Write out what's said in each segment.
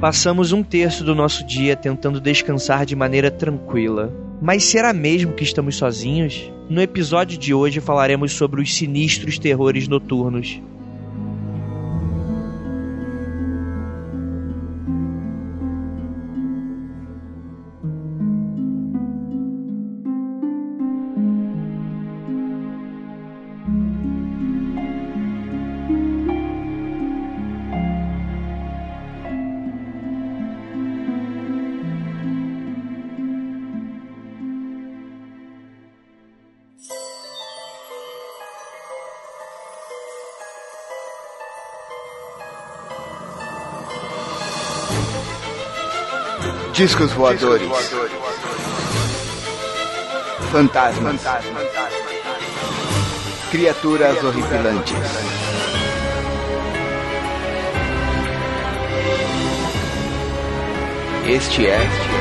Passamos um terço do nosso dia tentando descansar de maneira tranquila. Mas será mesmo que estamos sozinhos? No episódio de hoje falaremos sobre os sinistros terrores noturnos Discos voadores. Fantasmas. Criaturas horripilantes. Este é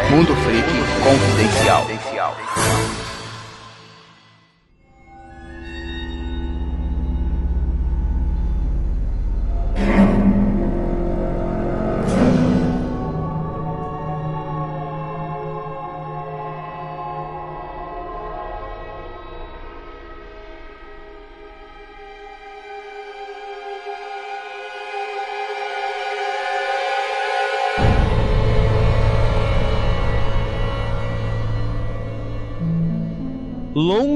Mundo Freak Confidencial.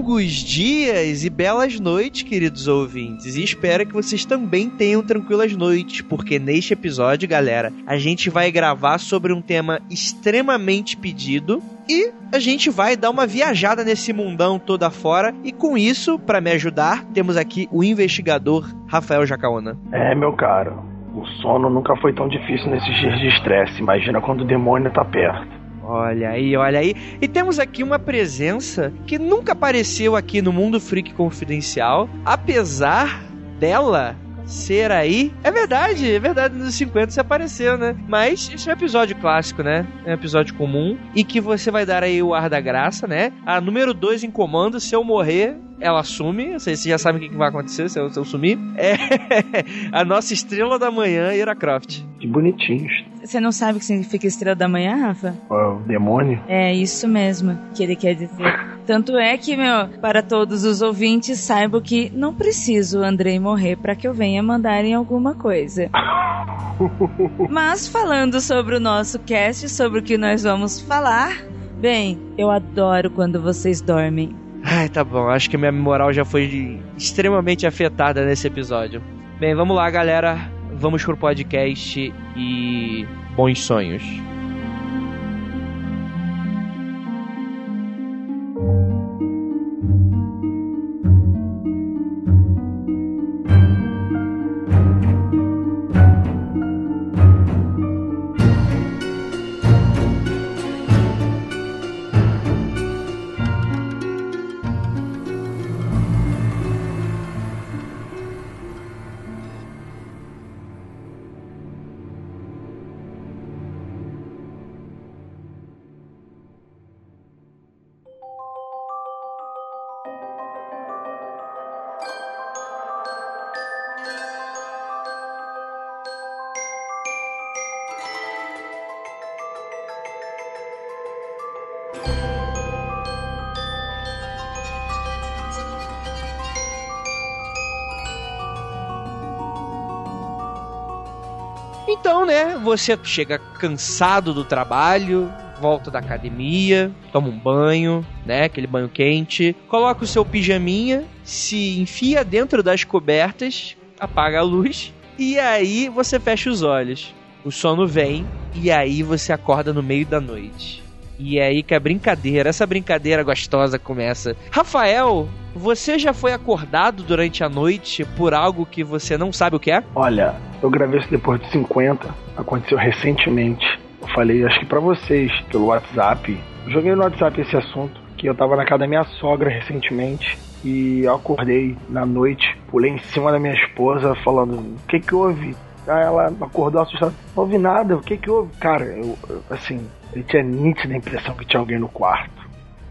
Longos dias e belas noites, queridos ouvintes. E espero que vocês também tenham tranquilas noites, porque neste episódio, galera, a gente vai gravar sobre um tema extremamente pedido e a gente vai dar uma viajada nesse mundão todo afora. E com isso, para me ajudar, temos aqui o investigador Rafael Jacaona. É, meu caro. O sono nunca foi tão difícil nesses dias de estresse. Imagina quando o demônio tá perto. Olha aí, olha aí. E temos aqui uma presença que nunca apareceu aqui no Mundo Freak Confidencial, apesar dela ser aí. É verdade, é verdade, nos 50 você apareceu, né? Mas esse é um episódio clássico, né? É um episódio comum e que você vai dar aí o ar da graça, né? A número 2 em comando, se eu morrer, ela assume. Vocês já sabem o que vai acontecer se eu, se eu sumir. É a nossa estrela da manhã, Ira Croft. Que bonitinhos. Você não sabe o que significa estrela da manhã, Rafa? O demônio? É isso mesmo que ele quer dizer. Tanto é que, meu, para todos os ouvintes, saibam que não preciso o Andrei morrer para que eu venha mandarem alguma coisa. Mas falando sobre o nosso cast, sobre o que nós vamos falar, bem, eu adoro quando vocês dormem. Ai, tá bom. Acho que minha moral já foi extremamente afetada nesse episódio. Bem, vamos lá, galera vamos pro podcast e bons sonhos. Você chega cansado do trabalho, volta da academia, toma um banho, né, aquele banho quente, coloca o seu pijaminha, se enfia dentro das cobertas, apaga a luz e aí você fecha os olhos. O sono vem e aí você acorda no meio da noite. E é aí que a brincadeira, essa brincadeira gostosa começa. Rafael, você já foi acordado durante a noite por algo que você não sabe o que é? Olha, eu gravei isso depois de 50, aconteceu recentemente. Eu falei, acho que para vocês, pelo WhatsApp. Eu joguei no WhatsApp esse assunto, que eu tava na casa da minha sogra recentemente e eu acordei na noite, pulei em cima da minha esposa falando: "O que que houve?" Aí ela acordou assustada: "Não ouvi nada. O que que houve?" Cara, eu assim, ele tinha nítida impressão que tinha alguém no quarto.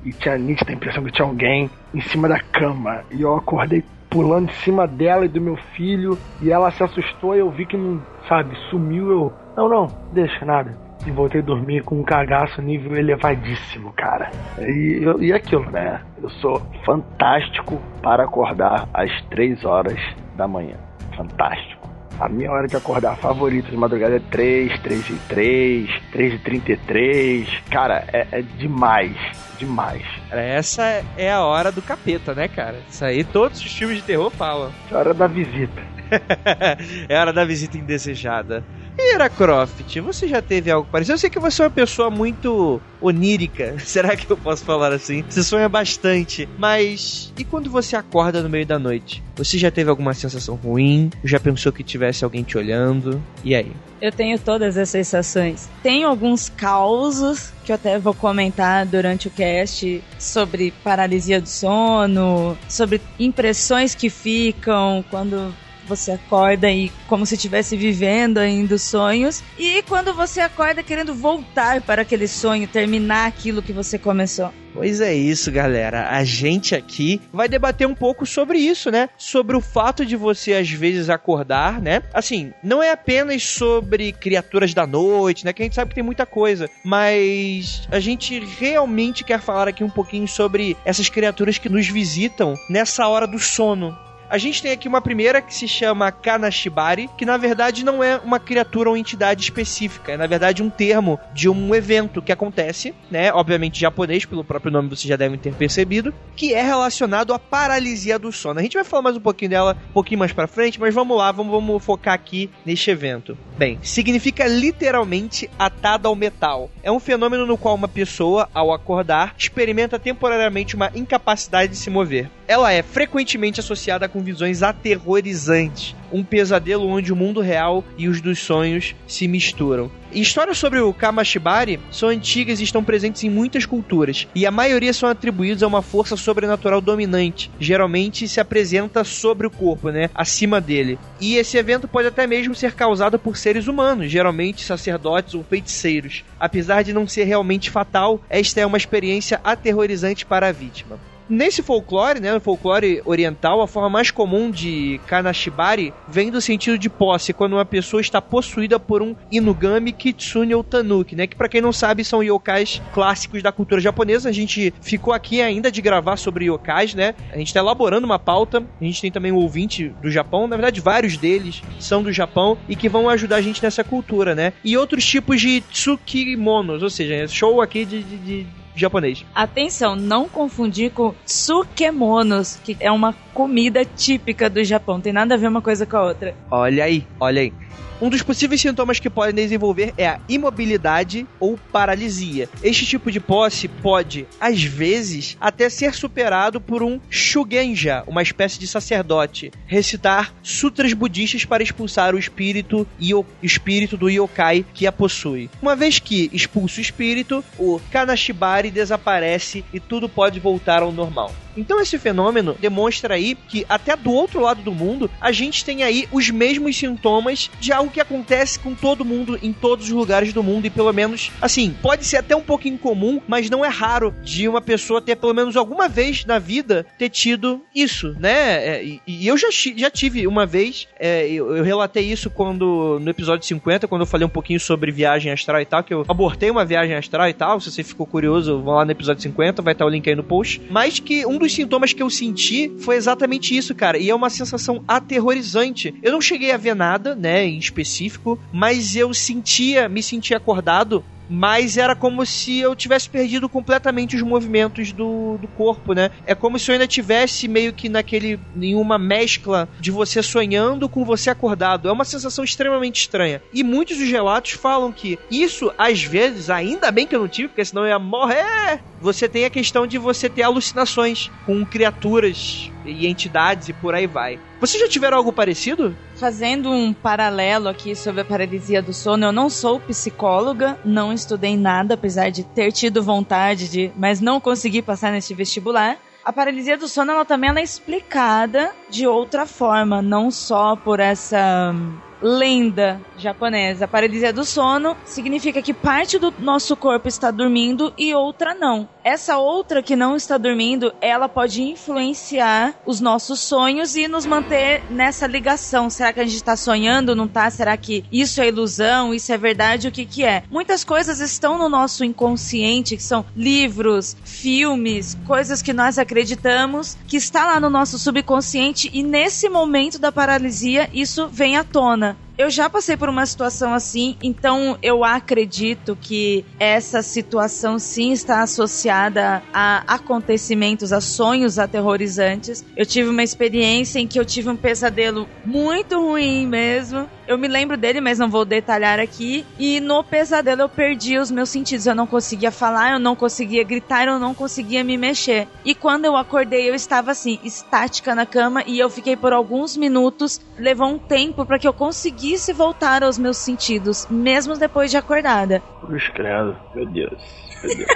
E tinha nítida impressão que tinha alguém em cima da cama. E eu acordei pulando em cima dela e do meu filho. E ela se assustou e eu vi que não, sabe, sumiu. Eu, Não, não, deixa nada. E voltei a dormir com um cagaço nível elevadíssimo, cara. E, e aquilo, né? Eu sou fantástico para acordar às 3 horas da manhã. Fantástico. A minha hora de acordar favorita de madrugada é 3, 3 e 3, 3 e 33. Cara, é, é demais. Demais. Essa é a hora do capeta, né, cara? Isso aí todos os filmes de terror falam. É hora da visita. é hora da visita indesejada. E Croft, você já teve algo parecido? Eu sei que você é uma pessoa muito onírica. Será que eu posso falar assim? Você sonha bastante. Mas e quando você acorda no meio da noite? Você já teve alguma sensação ruim? Já pensou que tivesse alguém te olhando? E aí? Eu tenho todas as sensações. Tenho alguns causos que eu até vou comentar durante o cast sobre paralisia do sono, sobre impressões que ficam quando você acorda e como se estivesse vivendo ainda os sonhos, e quando você acorda querendo voltar para aquele sonho, terminar aquilo que você começou. Pois é isso, galera. A gente aqui vai debater um pouco sobre isso, né? Sobre o fato de você às vezes acordar, né? Assim, não é apenas sobre criaturas da noite, né? Que a gente sabe que tem muita coisa, mas a gente realmente quer falar aqui um pouquinho sobre essas criaturas que nos visitam nessa hora do sono, a gente tem aqui uma primeira que se chama Kanashibari, que na verdade não é uma criatura ou entidade específica, é na verdade um termo de um evento que acontece, né? Obviamente japonês, pelo próprio nome vocês já devem ter percebido, que é relacionado à paralisia do sono. A gente vai falar mais um pouquinho dela um pouquinho mais para frente, mas vamos lá, vamos, vamos focar aqui neste evento. Bem, significa literalmente atado ao metal. É um fenômeno no qual uma pessoa, ao acordar, experimenta temporariamente uma incapacidade de se mover. Ela é frequentemente associada com com visões aterrorizantes. Um pesadelo onde o mundo real e os dos sonhos se misturam. Histórias sobre o Kamashibari são antigas e estão presentes em muitas culturas, e a maioria são atribuídos a uma força sobrenatural dominante. Geralmente se apresenta sobre o corpo, né, acima dele. E esse evento pode até mesmo ser causado por seres humanos, geralmente sacerdotes ou feiticeiros. Apesar de não ser realmente fatal, esta é uma experiência aterrorizante para a vítima. Nesse folclore, né, no folclore oriental, a forma mais comum de Kanashibari vem do sentido de posse, quando uma pessoa está possuída por um Inugami, Kitsune ou Tanuki, né, que para quem não sabe são yokais clássicos da cultura japonesa. A gente ficou aqui ainda de gravar sobre yokais, né? A gente está elaborando uma pauta. A gente tem também um ouvinte do Japão, na verdade vários deles são do Japão e que vão ajudar a gente nessa cultura, né? E outros tipos de tsukimonos, ou seja, show aqui de, de, de japonês. Atenção, não confundir com tsukemonos, que é uma comida típica do Japão. Tem nada a ver uma coisa com a outra. Olha aí, olha aí. Um dos possíveis sintomas que podem desenvolver é a imobilidade ou paralisia. Este tipo de posse pode, às vezes, até ser superado por um shugenja, uma espécie de sacerdote, recitar sutras budistas para expulsar o espírito e o espírito do yokai que a possui. Uma vez que expulsa o espírito, o kanashibari desaparece e tudo pode voltar ao normal. Então esse fenômeno demonstra aí que até do outro lado do mundo a gente tem aí os mesmos sintomas de algo que acontece com todo mundo em todos os lugares do mundo. E pelo menos assim, pode ser até um pouco incomum, mas não é raro de uma pessoa ter pelo menos alguma vez na vida ter tido isso, né? É, e, e, eu já, já tive uma vez, é, eu, eu, relatei isso quando no episódio 50, quando eu falei um pouquinho sobre viagem astral e tal, que eu abortei uma viagem astral e tal, se você ficou curioso, vão lá no episódio 50, vai estar o link aí no post, mas que um dos sintomas que eu senti foi exatamente isso, cara. E é uma sensação aterrorizante. Eu não cheguei a ver nada, né, em específico, mas eu sentia, me sentia acordado mas era como se eu tivesse perdido completamente os movimentos do, do corpo, né? É como se eu ainda tivesse meio que naquele em uma mescla de você sonhando com você acordado. É uma sensação extremamente estranha. E muitos dos relatos falam que isso às vezes, ainda bem que eu não tive, porque senão eu ia morrer. Você tem a questão de você ter alucinações com criaturas e entidades e por aí vai. Vocês já tiveram algo parecido? Fazendo um paralelo aqui sobre a paralisia do sono, eu não sou psicóloga, não estudei nada, apesar de ter tido vontade de, mas não consegui passar nesse vestibular. A paralisia do sono, ela também ela é explicada de outra forma, não só por essa lenda japonesa. A paralisia do sono significa que parte do nosso corpo está dormindo e outra não. Essa outra que não está dormindo, ela pode influenciar os nossos sonhos e nos manter nessa ligação. Será que a gente está sonhando, não tá? Será que isso é ilusão? Isso é verdade? O que que é? Muitas coisas estão no nosso inconsciente, que são livros, filmes, coisas que nós acreditamos, que está lá no nosso subconsciente e nesse momento da paralisia isso vem à tona. Bye. Eu já passei por uma situação assim, então eu acredito que essa situação sim está associada a acontecimentos, a sonhos aterrorizantes. Eu tive uma experiência em que eu tive um pesadelo muito ruim mesmo. Eu me lembro dele, mas não vou detalhar aqui. E no pesadelo eu perdi os meus sentidos. Eu não conseguia falar, eu não conseguia gritar, eu não conseguia me mexer. E quando eu acordei, eu estava assim, estática na cama e eu fiquei por alguns minutos. Levou um tempo para que eu conseguisse conseguisse voltar aos meus sentidos, mesmo depois de acordada. Cruz credo, meu Deus. Meu Deus.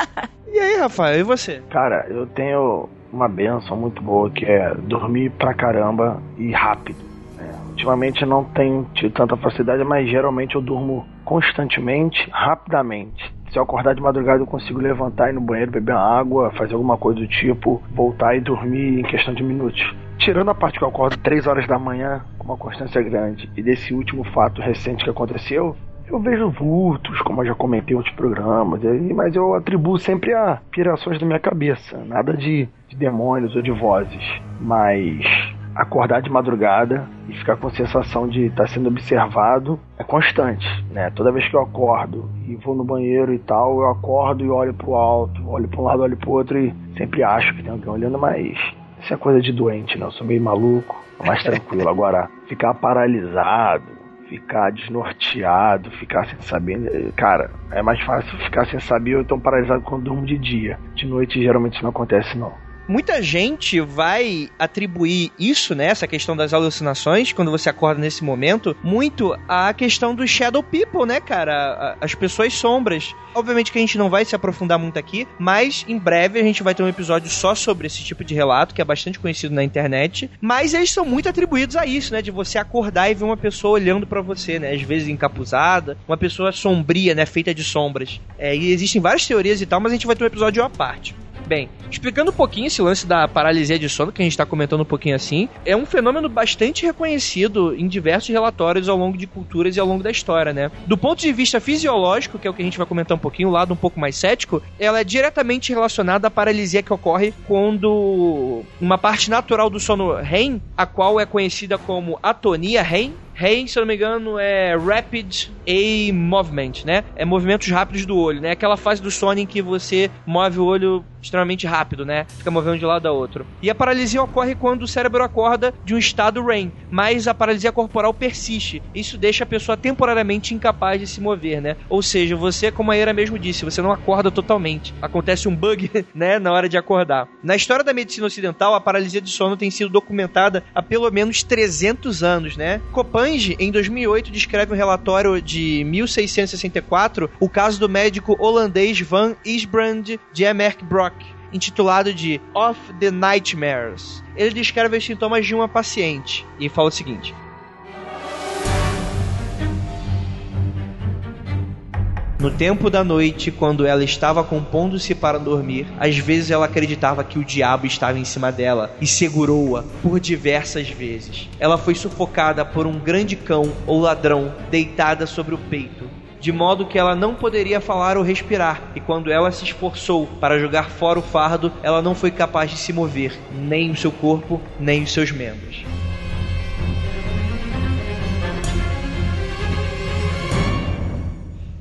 e aí, Rafael, e você? Cara, eu tenho uma benção muito boa que é dormir pra caramba e rápido. É, ultimamente eu não tenho tido tanta facilidade, mas geralmente eu durmo constantemente, rapidamente. Se eu acordar de madrugada, eu consigo levantar, ir no banheiro, beber água, fazer alguma coisa do tipo, voltar e dormir em questão de minutos. Tirando a parte que eu acordo 3 horas da manhã, com uma constância grande, e desse último fato recente que aconteceu, eu vejo vultos, como eu já comentei em outros programas, mas eu atribuo sempre a pirações da minha cabeça, nada de, de demônios ou de vozes. Mas acordar de madrugada e ficar com a sensação de estar sendo observado é constante, né? Toda vez que eu acordo e vou no banheiro e tal, eu acordo e olho pro alto, olho para um lado, olho pro outro e sempre acho que tem alguém olhando, mas isso é coisa de doente, né? Eu sou meio maluco, mais tranquilo. Agora, ficar paralisado, ficar desnorteado, ficar sem saber. Cara, é mais fácil ficar sem saber ou então paralisado quando durmo de dia. De noite geralmente isso não acontece, não. Muita gente vai atribuir isso, né, essa questão das alucinações, quando você acorda nesse momento, muito à questão do shadow people, né, cara? As pessoas sombras. Obviamente que a gente não vai se aprofundar muito aqui, mas em breve a gente vai ter um episódio só sobre esse tipo de relato, que é bastante conhecido na internet. Mas eles são muito atribuídos a isso, né, de você acordar e ver uma pessoa olhando para você, né, às vezes encapuzada, uma pessoa sombria, né, feita de sombras. É, e existem várias teorias e tal, mas a gente vai ter um episódio à parte. Bem, explicando um pouquinho esse lance da paralisia de sono, que a gente está comentando um pouquinho assim, é um fenômeno bastante reconhecido em diversos relatórios ao longo de culturas e ao longo da história, né? Do ponto de vista fisiológico, que é o que a gente vai comentar um pouquinho, o lado um pouco mais cético, ela é diretamente relacionada à paralisia que ocorre quando uma parte natural do sono REM, a qual é conhecida como atonia REM, REM, se eu não me engano, é Rapid Eye Movement, né? É movimentos rápidos do olho, né? Aquela fase do sono em que você move o olho extremamente rápido, né? Fica movendo de lado a outro. E a paralisia ocorre quando o cérebro acorda de um estado REM, mas a paralisia corporal persiste. Isso deixa a pessoa temporariamente incapaz de se mover, né? Ou seja, você, como a Era mesmo disse, você não acorda totalmente. Acontece um bug, né, na hora de acordar. Na história da medicina ocidental, a paralisia de sono tem sido documentada há pelo menos 300 anos, né? Copange, em 2008, descreve um relatório de 1664 o caso do médico holandês Van Isbrand de Emerk Brock intitulado de Of the Nightmares. Ele descreve os sintomas de uma paciente e fala o seguinte: No tempo da noite, quando ela estava compondo-se para dormir, às vezes ela acreditava que o diabo estava em cima dela e segurou-a por diversas vezes. Ela foi sufocada por um grande cão ou ladrão deitada sobre o peito de modo que ela não poderia falar ou respirar, e quando ela se esforçou para jogar fora o fardo, ela não foi capaz de se mover, nem o seu corpo, nem os seus membros.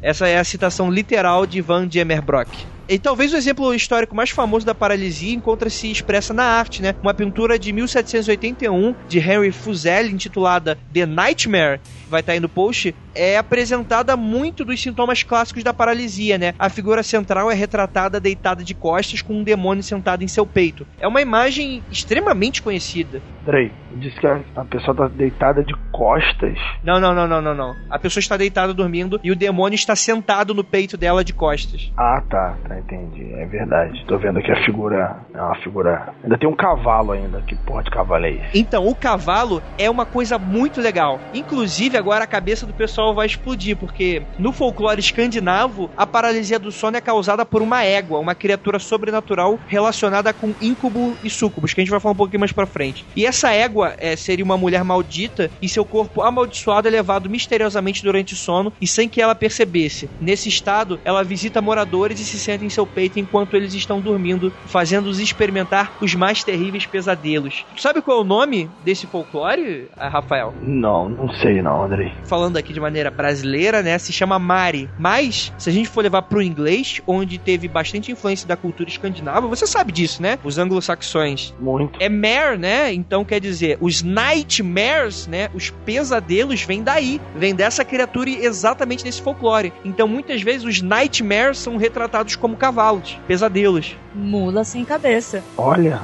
Essa é a citação literal de Van Diemerbrock. E talvez o exemplo histórico mais famoso da paralisia encontra-se expressa na arte, né? Uma pintura de 1781 de Henry Fuseli intitulada The Nightmare, vai estar aí no post, é apresentada muito dos sintomas clássicos da paralisia, né? A figura central é retratada deitada de costas com um demônio sentado em seu peito. É uma imagem extremamente conhecida. Drey, disse que a, pessoa tá deitada de costas. Não, não, não, não, não, não. A pessoa está deitada dormindo e o demônio está sentado no peito dela de costas. Ah, tá, tá, entendi. É verdade. Tô vendo que a figura é uma figura. Ainda tem um cavalo ainda. Que porra de cavalo é esse? Então, o cavalo é uma coisa muito legal. Inclusive, agora a cabeça do pessoal vai explodir, porque no folclore escandinavo, a paralisia do sono é causada por uma égua, uma criatura sobrenatural relacionada com incubo e sucubus, que a gente vai falar um pouquinho mais pra frente. E essa égua é, seria uma mulher maldita e seu corpo amaldiçoado é levado misteriosamente durante o sono e sem que ela percebesse. Nesse estado, ela visita moradores e se senta em seu peito enquanto eles estão dormindo, fazendo-os experimentar os mais terríveis pesadelos. Sabe qual é o nome desse folclore, Rafael? Não, não sei não, Falando aqui de maneira brasileira, né, se chama Mari. Mas, se a gente for levar pro inglês, onde teve bastante influência da cultura escandinava, você sabe disso, né? Os anglo-saxões. Muito. É mare, né? Então quer dizer, os nightmares, né? Os pesadelos vêm daí, vêm dessa criatura e exatamente desse folclore. Então muitas vezes os nightmares são retratados como cavalos, pesadelos. Mula sem cabeça. Olha,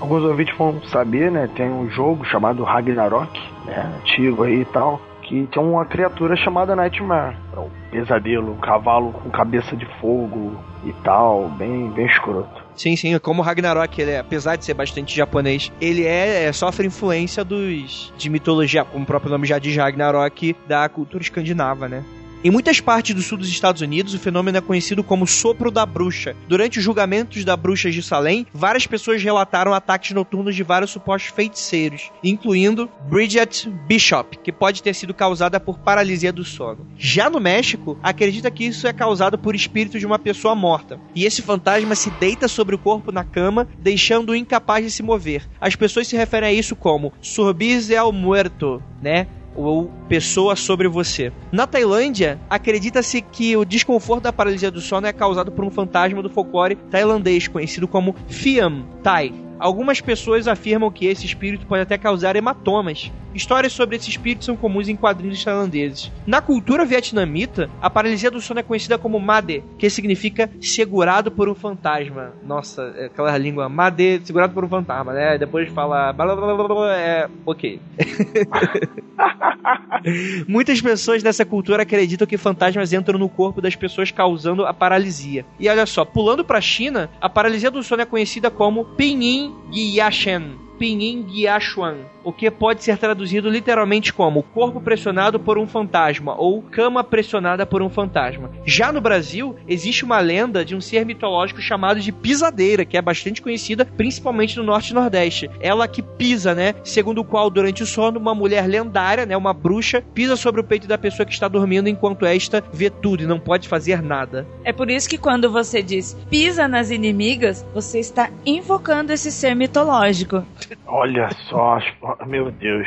alguns ouvintes vão saber, né? Tem um jogo chamado Ragnarok, né? Antigo aí e tal. Que tem uma criatura chamada Nightmare. É um pesadelo, um cavalo com cabeça de fogo e tal. Bem, bem escroto. Sim, sim, como Ragnarok, ele é, apesar de ser bastante japonês, ele é, é, sofre influência dos de mitologia, como o próprio nome já diz, Ragnarok, da cultura escandinava, né? Em muitas partes do sul dos Estados Unidos, o fenômeno é conhecido como sopro da bruxa. Durante os julgamentos da bruxa de Salem, várias pessoas relataram ataques noturnos de vários supostos feiticeiros, incluindo Bridget Bishop, que pode ter sido causada por paralisia do sono. Já no México, acredita que isso é causado por espírito de uma pessoa morta, e esse fantasma se deita sobre o corpo na cama, deixando-o incapaz de se mover. As pessoas se referem a isso como sorbis el muerto, né? Ou pessoa sobre você. Na Tailândia, acredita-se que o desconforto da paralisia do sono é causado por um fantasma do folclore tailandês conhecido como Fiam Thai. Algumas pessoas afirmam que esse espírito pode até causar hematomas. Histórias sobre esse espírito são comuns em quadrinhos tailandeses. Na cultura vietnamita, a paralisia do sono é conhecida como Made, que significa segurado por um fantasma. Nossa, é aquela língua Made, segurado por um fantasma, né? Depois fala blá blá blá blá, é ok. Muitas pessoas dessa cultura acreditam que fantasmas entram no corpo das pessoas causando a paralisia. E olha só, pulando para a China, a paralisia do sono é conhecida como Pinyin Yashen. Pinyin Gyashuan, o que pode ser traduzido literalmente como corpo pressionado por um fantasma ou cama pressionada por um fantasma. Já no Brasil, existe uma lenda de um ser mitológico chamado de pisadeira, que é bastante conhecida principalmente no norte e nordeste. Ela que pisa, né? Segundo o qual, durante o sono, uma mulher lendária, né, uma bruxa, pisa sobre o peito da pessoa que está dormindo enquanto esta vê tudo e não pode fazer nada. É por isso que quando você diz pisa nas inimigas, você está invocando esse ser mitológico. Olha só, meu Deus.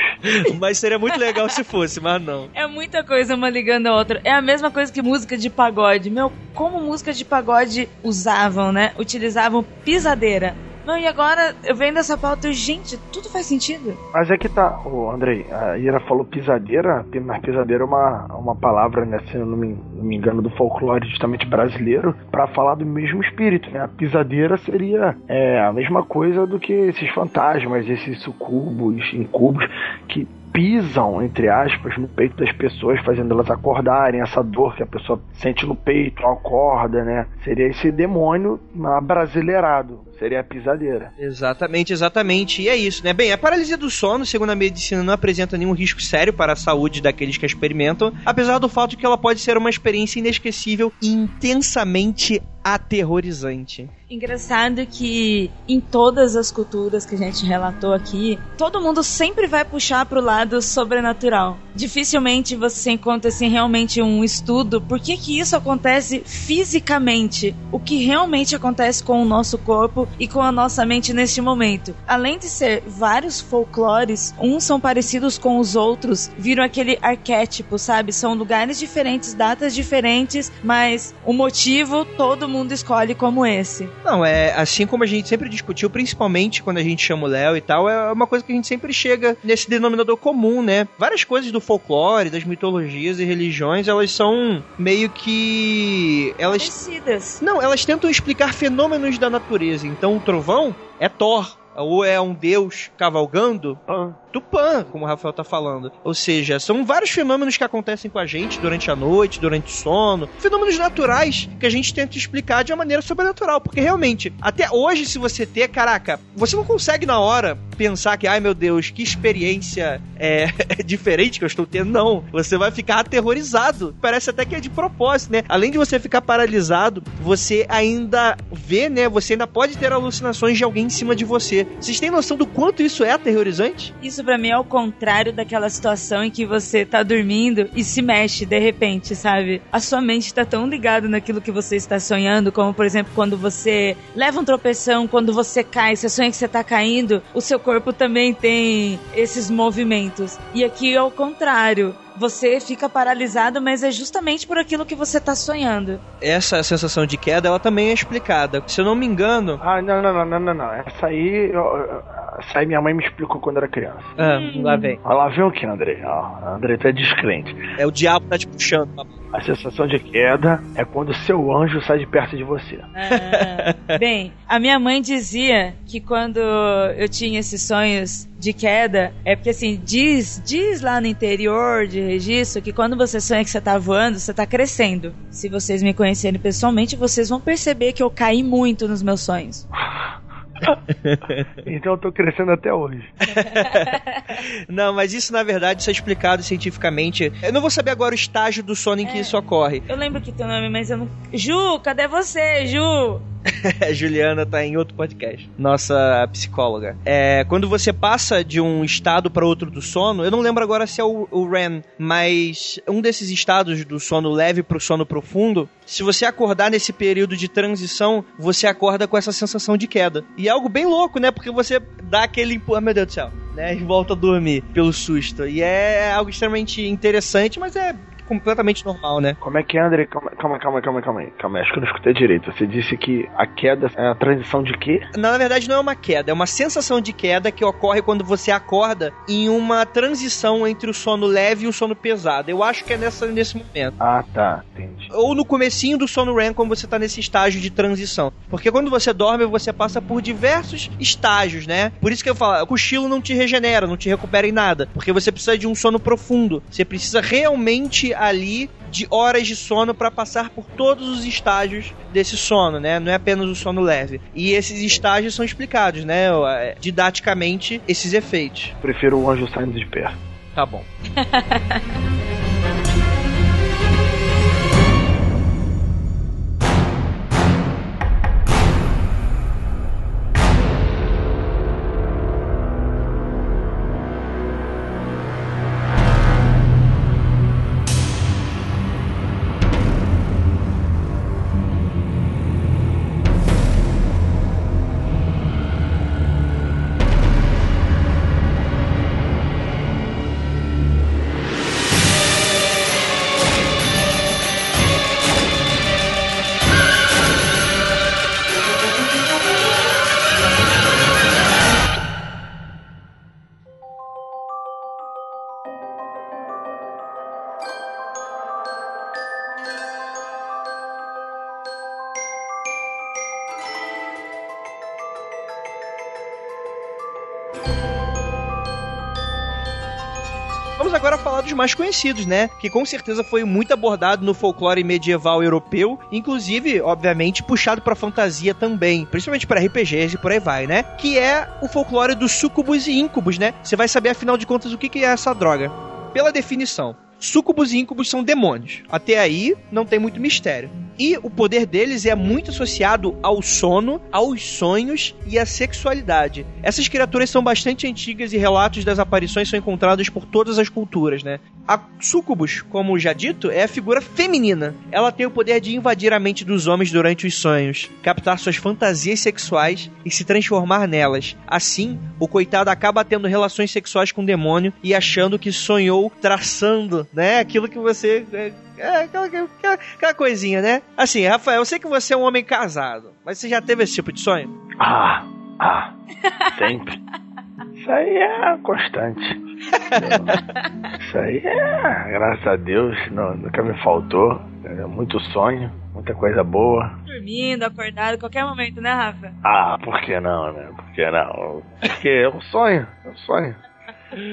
Mas seria muito legal se fosse, mas não. É muita coisa uma ligando a outra. É a mesma coisa que música de pagode. Meu, como música de pagode usavam, né? Utilizavam pisadeira. Não, e agora vendo essa pauta gente, tudo faz sentido. Mas é que tá, o Andrei, a Ira falou pisadeira, mas pisadeira é uma, uma palavra, né, se eu não me, não me engano, do folclore justamente brasileiro, para falar do mesmo espírito, né? A pisadeira seria é, a mesma coisa do que esses fantasmas, esses sucubos, incubos, que pisam, entre aspas, no peito das pessoas, fazendo elas acordarem, essa dor que a pessoa sente no peito, acorda, né? Seria esse demônio brasileirado, seria a pisadeira. Exatamente, exatamente. E é isso, né? Bem, a paralisia do sono, segundo a medicina, não apresenta nenhum risco sério para a saúde daqueles que a experimentam, apesar do fato de que ela pode ser uma experiência inesquecível e intensamente aterrorizante. Engraçado que em todas as culturas que a gente relatou aqui, todo mundo sempre vai puxar pro lado sobrenatural. Dificilmente você encontra assim realmente um estudo por que que isso acontece fisicamente, o que realmente acontece com o nosso corpo e com a nossa mente neste momento. Além de ser vários folclores, uns são parecidos com os outros, viram aquele arquétipo, sabe? São lugares diferentes, datas diferentes, mas o motivo todo mundo escolhe como esse. Não, é assim como a gente sempre discutiu, principalmente quando a gente chama o Léo e tal, é uma coisa que a gente sempre chega nesse denominador comum, né? Várias coisas do folclore, das mitologias e religiões, elas são meio que. Elas. Parecidas. Não, elas tentam explicar fenômenos da natureza. Então o trovão é Thor. Ou é um deus cavalgando, Pan. Tupã, como o Rafael tá falando. Ou seja, são vários fenômenos que acontecem com a gente durante a noite, durante o sono. Fenômenos naturais que a gente tenta explicar de uma maneira sobrenatural. Porque realmente, até hoje, se você ter, caraca, você não consegue na hora pensar que, ai meu Deus, que experiência é, diferente que eu estou tendo. Não. Você vai ficar aterrorizado. Parece até que é de propósito, né? Além de você ficar paralisado, você ainda vê, né? Você ainda pode ter alucinações de alguém em cima de você. Vocês têm noção do quanto isso é aterrorizante? Isso pra mim é o contrário daquela situação em que você tá dormindo e se mexe de repente, sabe? A sua mente tá tão ligada naquilo que você está sonhando, como por exemplo, quando você leva um tropeção, quando você cai, você sonha que você tá caindo, o seu corpo também tem esses movimentos. E aqui é o contrário. Você fica paralisado, mas é justamente por aquilo que você tá sonhando. Essa sensação de queda, ela também é explicada. Se eu não me engano, Ah, não, não, não, não, não, não. Essa aí, eu- essa aí minha mãe me explicou quando era criança. ah, lá vem. Olha lá, vem o que, André? Ó, André, tu é descrente. É o diabo tá te puxando. A sensação de queda é quando o seu anjo sai de perto de você. Ah, bem, a minha mãe dizia que quando eu tinha esses sonhos de queda, é porque assim, diz, diz lá no interior de registro que quando você sonha que você tá voando, você tá crescendo. Se vocês me conhecerem pessoalmente, vocês vão perceber que eu caí muito nos meus sonhos. Então eu tô crescendo até hoje. Não, mas isso na verdade isso é explicado cientificamente. Eu não vou saber agora o estágio do sono em que É. isso ocorre. Eu lembro que teu nome, mas eu não. Ju, cadê você, Ju? Juliana tá em outro podcast. Nossa psicóloga. É, quando você passa de um estado para outro do sono, eu não lembro agora se é o, o REM, mas um desses estados do sono leve pro sono profundo, se você acordar nesse período de transição, você acorda com essa sensação de queda. E é algo bem louco, né? Porque você dá aquele empurro, meu Deus do céu, né? E volta a dormir pelo susto. E é algo extremamente interessante, mas é completamente normal, né? Como é que é, André? Calma, calma, calma, calma, calma aí. Calma aí, acho que eu não escutei direito. Você disse que a queda é a transição de quê? Na verdade, não é uma queda, é uma sensação de queda que ocorre quando você acorda em uma transição entre o sono leve e o sono pesado. Eu acho que é nessa, nesse momento. Ah, tá, entendi. Ou no comecinho do sono REM, quando você tá nesse estágio de transição. Porque quando você dorme, você passa por diversos estágios, né? Por isso que eu falo, o cochilo não te regenera, não te recupera em nada. Porque você precisa de um sono profundo. Você precisa realmente ali de horas de sono para passar por todos os estágios desse sono, né? Não é apenas o sono leve. E esses estágios são explicados, né? eh, Didaticamente, esses efeitos. Prefiro o anjo saindo de perto. Tá bom. mais conhecidos, né? Que com certeza foi muito abordado no folclore medieval europeu, inclusive, obviamente, puxado pra fantasia também, principalmente para RPGs e por aí vai, né? Que é o folclore dos sucubus e íncubos, né? Você vai saber, afinal de contas, o que que é essa droga. Pela definição, Sucubus e íncubos são demônios. Até aí, não tem muito mistério. E o poder deles é muito associado ao sono, aos sonhos e à sexualidade. Essas criaturas são bastante antigas e relatos das aparições são encontrados por todas as culturas, né? A Sucubus, como já dito, é a figura feminina. Ela tem o poder de invadir a mente dos homens durante os sonhos, captar suas fantasias sexuais e se transformar nelas. Assim, o coitado acaba tendo relações sexuais com o demônio e achando que sonhou traçando, né? Aquilo que você. É, é aquela, aquela, aquela coisinha, né? Assim, Rafael, eu sei que você é um homem casado, mas você já teve esse tipo de sonho? Ah, ah, sempre. Isso aí é constante. Isso aí é, graças a Deus, não, nunca me faltou. É muito sonho, muita coisa boa. Dormindo, acordado, qualquer momento, né, Rafa? Ah, por que não, né? Por que não? Porque é um sonho, é um sonho.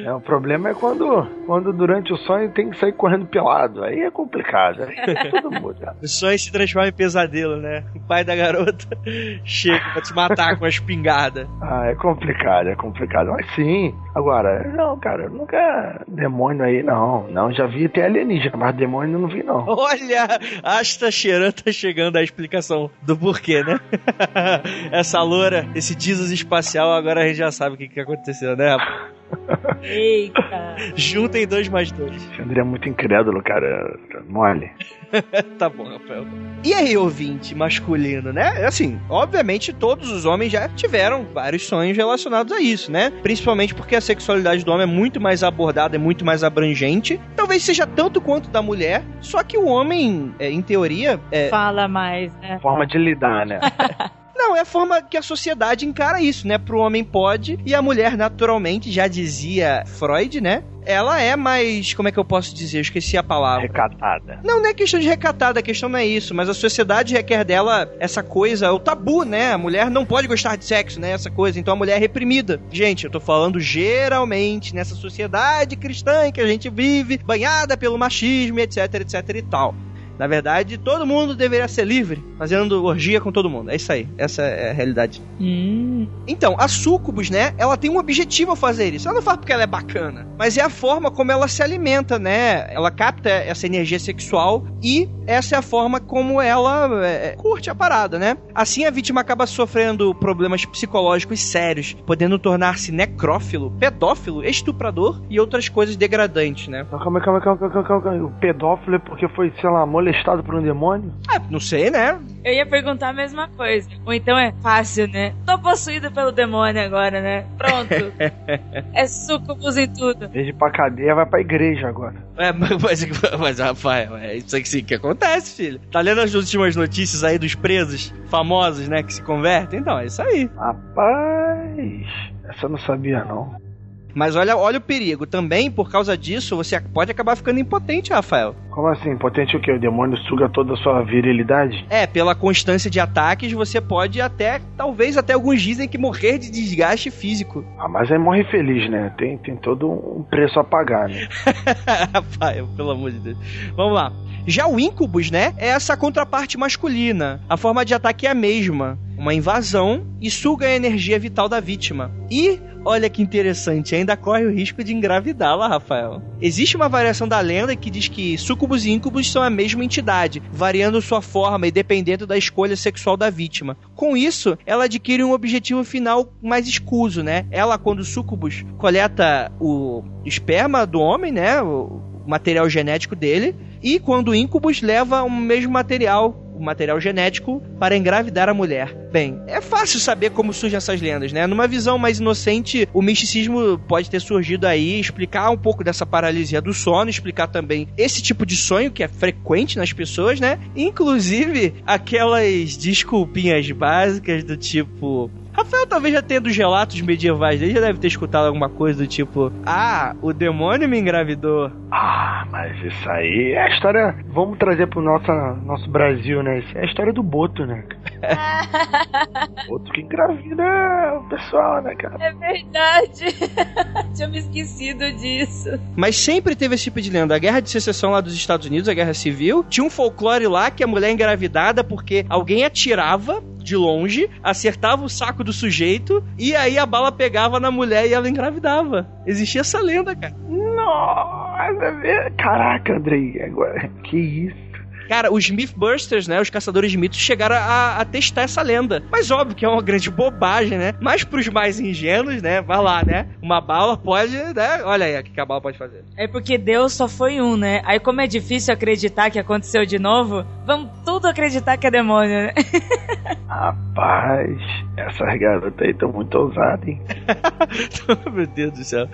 É, o problema é quando, quando durante o sonho tem que sair correndo pelado. Aí é complicado. Aí tudo muda. O sonho se transforma em pesadelo, né? O pai da garota chega pra te matar com a espingarda. Ah, é complicado, é complicado. Mas sim. Agora, não, cara, nunca. Demônio aí, não. Não, já vi até alienígena, mas demônio eu não vi, não. Olha, Asta Cheran tá chegando à explicação do porquê, né? Essa loura, esse Jesus espacial, agora a gente já sabe o que, que aconteceu, né, rapaz? Eita! Juntem dois mais dois. Esse André é muito incrédulo, cara. Mole. tá bom, Rafael. E aí, ouvinte masculino, né? Assim, obviamente todos os homens já tiveram vários sonhos relacionados a isso, né? Principalmente porque a sexualidade do homem é muito mais abordada, é muito mais abrangente. Talvez seja tanto quanto da mulher, só que o homem, é, em teoria. É... Fala mais, né? Forma de lidar, né? Não, é a forma que a sociedade encara isso, né? Pro homem pode e a mulher, naturalmente, já dizia Freud, né? Ela é mais. Como é que eu posso dizer? Eu esqueci a palavra. Recatada. Não, não é questão de recatada, a questão não é isso, mas a sociedade requer dela essa coisa, o tabu, né? A mulher não pode gostar de sexo, né? Essa coisa, então a mulher é reprimida. Gente, eu tô falando geralmente nessa sociedade cristã em que a gente vive, banhada pelo machismo, etc, etc e tal. Na verdade, todo mundo deveria ser livre, fazendo orgia com todo mundo. É isso aí. Essa é a realidade. Hum. Então, a Sucubus, né? Ela tem um objetivo ao fazer isso. Ela não faz porque ela é bacana, mas é a forma como ela se alimenta, né? Ela capta essa energia sexual e essa é a forma como ela é, curte a parada, né? Assim, a vítima acaba sofrendo problemas psicológicos sérios, podendo tornar-se necrófilo, pedófilo, estuprador e outras coisas degradantes, né? Calma, calma, calma, calma, calma, calma. O pedófilo é porque foi, sei lá, molestado por um demônio? Ah, não sei, né? Eu ia perguntar a mesma coisa. Ou então é fácil, né? Tô possuído pelo demônio agora, né? Pronto. é sucubus em tudo. Em vez de ir pra cadeia, vai pra igreja agora. É, mas, mas Rafael, é isso aí que, sim, que acontece, filho. Tá lendo as últimas notícias aí dos presos famosos, né, que se convertem? Então, é isso aí. Rapaz, essa eu não sabia, não. Mas olha, olha o perigo. Também, por causa disso, você pode acabar ficando impotente, Rafael. Como assim? Impotente o quê? O demônio suga toda a sua virilidade? É, pela constância de ataques, você pode até, talvez até alguns dizem que morrer de desgaste físico. Ah, mas aí morre feliz, né? Tem, tem todo um preço a pagar, né? Rafael, pelo amor de Deus. Vamos lá. Já o Incubus, né, é essa contraparte masculina. A forma de ataque é a mesma. Uma invasão e suga a energia vital da vítima. E Olha que interessante, ainda corre o risco de engravidá-la, Rafael. Existe uma variação da lenda que diz que sucubus e incubus são a mesma entidade, variando sua forma e dependendo da escolha sexual da vítima. Com isso, ela adquire um objetivo final mais escuso, né? Ela, quando sucubus coleta o esperma do homem, né? O material genético dele, e quando o incubus leva o mesmo material material genético para engravidar a mulher. Bem, é fácil saber como surgem essas lendas, né? Numa visão mais inocente, o misticismo pode ter surgido aí, explicar um pouco dessa paralisia do sono, explicar também esse tipo de sonho que é frequente nas pessoas, né? Inclusive aquelas desculpinhas básicas do tipo Rafael talvez já tenha dos relatos medievais ele já deve ter escutado alguma coisa do tipo: Ah, o demônio me engravidou. Ah, mas isso aí é a história. Vamos trazer pro nosso, nosso Brasil, né? É a história do Boto, né? Boto que engravida o pessoal, né, cara? É verdade. Tinha me esquecido disso. Mas sempre teve esse tipo de lenda. A guerra de secessão lá dos Estados Unidos, a guerra civil, tinha um folclore lá que a mulher engravidada porque alguém atirava de longe, acertava o saco do sujeito e aí a bala pegava na mulher e ela engravidava. Existia essa lenda, cara. Nossa, caraca, Andrei, agora que isso? Cara, os Mythbusters, né, os caçadores de mitos, chegaram a, a, testar essa lenda. Mas óbvio que é uma grande bobagem, né? Mas pros mais ingênuos, né, vai lá, né? Uma bala pode, né? Olha aí o que a bala pode fazer. É porque Deus só foi um, né? Aí como é difícil acreditar que aconteceu de novo, vamos tudo acreditar que é demônio, né? Rapaz, essas garotas aí estão muito ousadas, hein? Meu Deus do céu.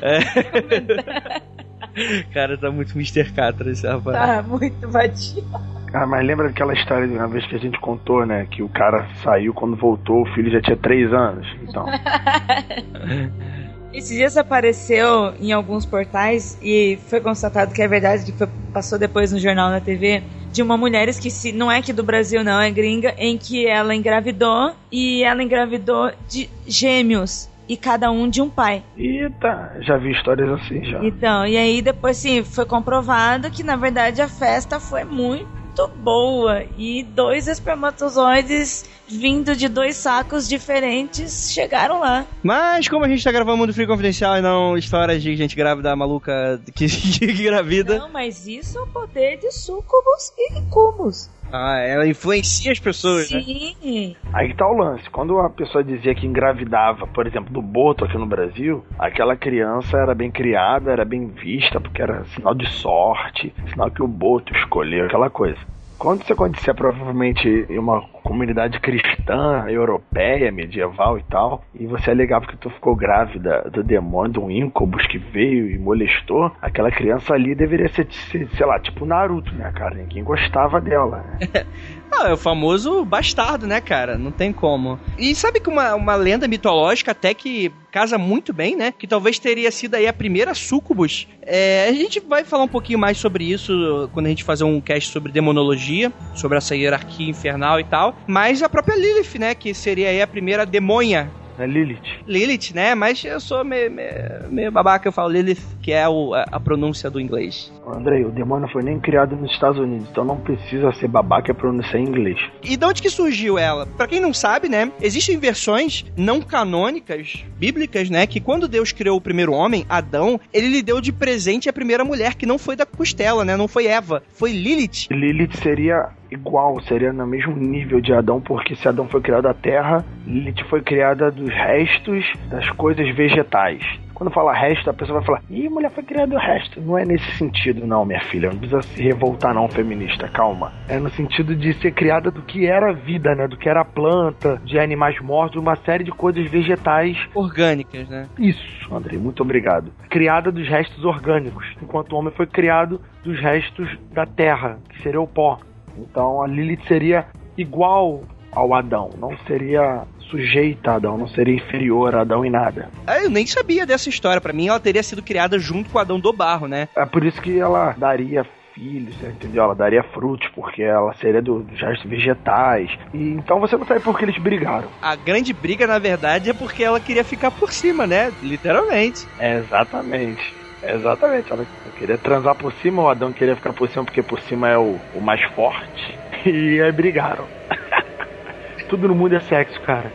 É... Cara, tá muito Mr. Catra esse rapaz. Tá muito batido. Ah, mas lembra daquela história de uma vez que a gente contou, né? Que o cara saiu quando voltou, o filho já tinha 3 anos. Então. Esses dias apareceu em alguns portais e foi constatado que é verdade, que foi, passou depois no jornal na TV, de uma mulher, esqueci, não é aqui do Brasil não, é gringa, em que ela engravidou e ela engravidou de gêmeos e cada um de um pai. Eita, já vi histórias assim já. Então, e aí depois sim, foi comprovado que na verdade a festa foi muito boa e dois espermatozoides vindo de dois sacos diferentes chegaram lá. Mas como a gente tá gravando Mundo Frio Confidencial e não histórias de gente grávida maluca que, que gravida. Não, mas isso é o poder de sucubus e cubos. Ah, ela influencia as pessoas, né? Sim. né? Aí tá o lance. Quando a pessoa dizia que engravidava, por exemplo, do boto aqui no Brasil, aquela criança era bem criada, era bem vista, porque era sinal de sorte, sinal que o boto escolheu, aquela coisa. Quando isso acontecia provavelmente em uma comunidade cristã, europeia, medieval e tal, e você alegava que tu ficou grávida do demônio, de um incubus que veio e molestou, aquela criança ali deveria ser, sei lá, tipo Naruto, né, cara? Ninguém gostava dela, né? Ah, é o famoso bastardo, né, cara? Não tem como. E sabe que uma, uma lenda mitológica até que casa muito bem, né? Que talvez teria sido aí a primeira sucubus. É, a gente vai falar um pouquinho mais sobre isso quando a gente fazer um cast sobre demonologia, sobre essa hierarquia infernal e tal. Mas a própria Lilith, né? Que seria aí a primeira demônia é Lilith. Lilith, né? Mas eu sou meio, meio, meio babaca, eu falo Lilith, que é o, a, a, pronúncia do inglês. Andrei, o demônio foi nem criado nos Estados Unidos, então não precisa ser babaca e pronunciar em inglês. E de onde que surgiu ela? Para quem não sabe, né? Existem versões não canônicas, bíblicas, né? Que quando Deus criou o primeiro homem, Adão, ele lhe deu de presente a primeira mulher, que não foi da costela, né? Não foi Eva, foi Lilith. Lilith seria igual, seria no mesmo nível de Adão, porque se Adão foi criado da terra, Lilith foi criada dos restos das coisas vegetais. Quando fala resto, a pessoa vai falar, ih, mulher foi criada do resto. Não é nesse sentido, não, minha filha. Não precisa se revoltar, não, feminista. Calma. É no sentido de ser criada do que era vida, né? Do que era planta, de animais mortos, uma série de coisas vegetais. Orgânicas, né? Isso, André, muito obrigado. Criada dos restos orgânicos, enquanto o homem foi criado dos restos da terra, que seria o pó. Então a Lilith seria igual ao Adão, não seria sujeita a Adão, não seria inferior a Adão em nada. É, eu nem sabia dessa história. Para mim, ela teria sido criada junto com Adão do barro, né? É por isso que ela daria filhos, entendeu? Ela daria frutos, porque ela seria do, dos restos vegetais. E então você não sabe por que eles brigaram. A grande briga, na verdade, é porque ela queria ficar por cima, né? Literalmente. É, exatamente. Exatamente, ela queria transar por cima, o Adão queria ficar por cima porque por cima é o, o mais forte. E aí brigaram. Tudo no mundo é sexo, cara.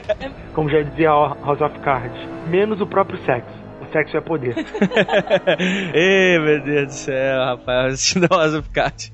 Como já dizia House of Cards. Menos o próprio sexo sexo é poder. Ei, meu Deus do céu, rapaz, Rosa Picard.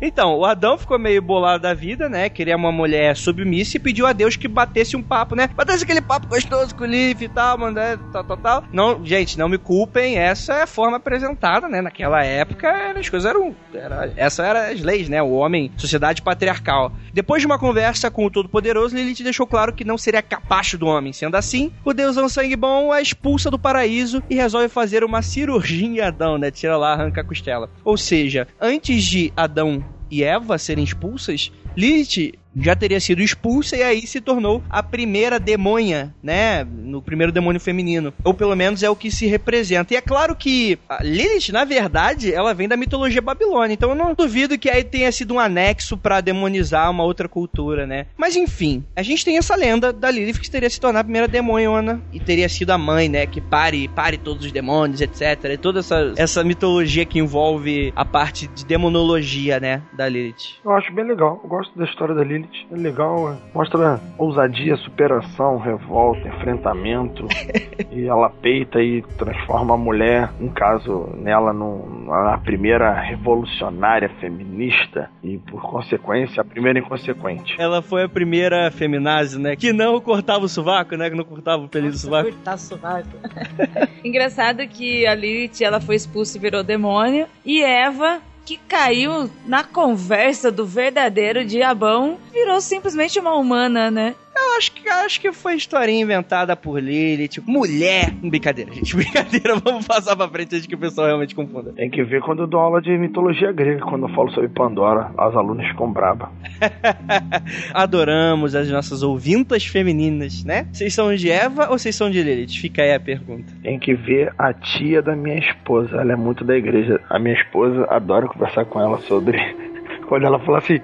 então, o Adão ficou meio bolado da vida, né? Queria uma mulher submissa e pediu a Deus que batesse um papo, né? Batesse aquele papo gostoso com o Leaf e tal, mano, tal, tal, tal. Não, gente, não me culpem, essa é a forma apresentada, né? Naquela época, as coisas eram. Era, essa era as leis, né? O homem, sociedade patriarcal. Depois de uma conversa com o Todo-Poderoso, Lilith deixou claro que não seria capacho do homem. Sendo assim, o Deus é sangue bom, a expulsa do paraíso e resolve fazer uma cirurgia em Adão, né? Tira lá, arranca a costela. Ou seja, antes de Adão e Eva serem expulsas, Lilith já teria sido expulsa e aí se tornou a primeira demônia, né? No primeiro demônio feminino. Ou pelo menos é o que se representa. E é claro que Lilith, na verdade, ela vem da mitologia babilônica. Então eu não duvido que aí tenha sido um anexo para demonizar uma outra cultura, né? Mas enfim, a gente tem essa lenda da Lilith que teria se tornado a primeira demôniona e teria sido a mãe, né? Que pare, pare todos os demônios, etc. E toda essa, essa mitologia que envolve a parte de demonologia, né? Da Lilith. Eu acho bem legal. Eu gosto da história da Lilith É legal, é. mostra ousadia, superação, revolta, enfrentamento. e ela peita e transforma a mulher, um caso nela, num, na primeira revolucionária feminista e, por consequência, a primeira inconsequente. Ela foi a primeira feminazi, né? Que não cortava o sovaco, né? Que não cortava o pelinho do sovaco. Cortar sovaco. Engraçado que a Lilith ela foi expulsa e virou demônio. E Eva que caiu na conversa do verdadeiro diabão, virou simplesmente uma humana, né? Eu acho que, acho que foi historinha inventada por Lilith. Tipo, mulher. Brincadeira, gente. Brincadeira. Vamos passar pra frente antes que o pessoal realmente confunda. Tem que ver quando eu dou aula de mitologia grega, quando eu falo sobre Pandora. As alunas ficam braba. Adoramos as nossas ouvintas femininas, né? Vocês são de Eva ou vocês são de Lilith? Fica aí a pergunta. Tem que ver a tia da minha esposa. Ela é muito da igreja. A minha esposa adora conversar com ela sobre. Quando ela fala assim: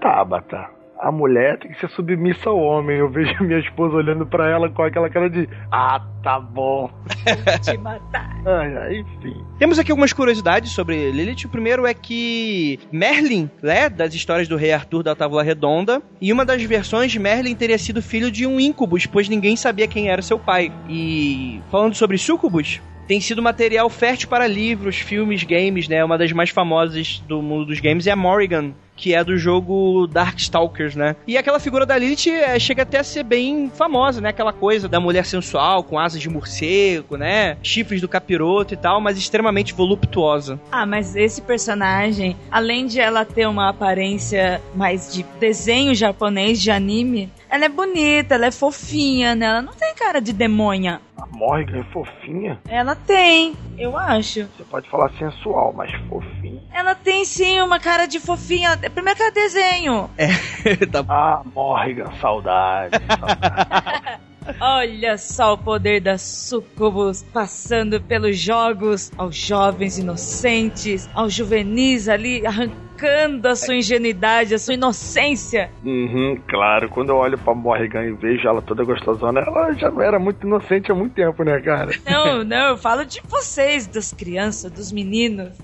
Tabata, a mulher tem que ser submissa ao homem. Eu vejo a minha esposa olhando para ela com aquela cara de ah, tá bom. Te matar. Ai, enfim. Temos aqui algumas curiosidades sobre Lilith. O primeiro é que Merlin, né, das histórias do rei Arthur da Távola Redonda, e uma das versões, Merlin teria sido filho de um íncubus, pois ninguém sabia quem era seu pai. E falando sobre sucubus, tem sido material fértil para livros, filmes, games, né? Uma das mais famosas do mundo dos games é a Morrigan, que é do jogo Darkstalkers, né? E aquela figura da Lilith é, chega até a ser bem famosa, né? Aquela coisa da mulher sensual, com asas de morcego, né? Chifres do capiroto e tal, mas extremamente voluptuosa. Ah, mas esse personagem, além de ela ter uma aparência mais de desenho japonês, de anime, ela é bonita, ela é fofinha, né? Ela não tem cara de demônia. A Morrigan é fofinha. Ela tem, eu acho. Você pode falar sensual, mas fofinha. Ela tem sim uma cara de fofinha. Primeiro que é desenho. tá Ah, Morrigan, saudade. saudade. Olha só o poder das sucubus passando pelos jogos aos jovens inocentes, aos juvenis ali arrancando a sua ingenuidade, a sua inocência. uhum, claro. Quando eu olho pra Morrigan e vejo ela toda gostosona, ela já não era muito inocente há muito tempo, né, cara? Não, não, eu falo de vocês, das crianças, dos meninos.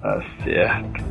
Tá certo.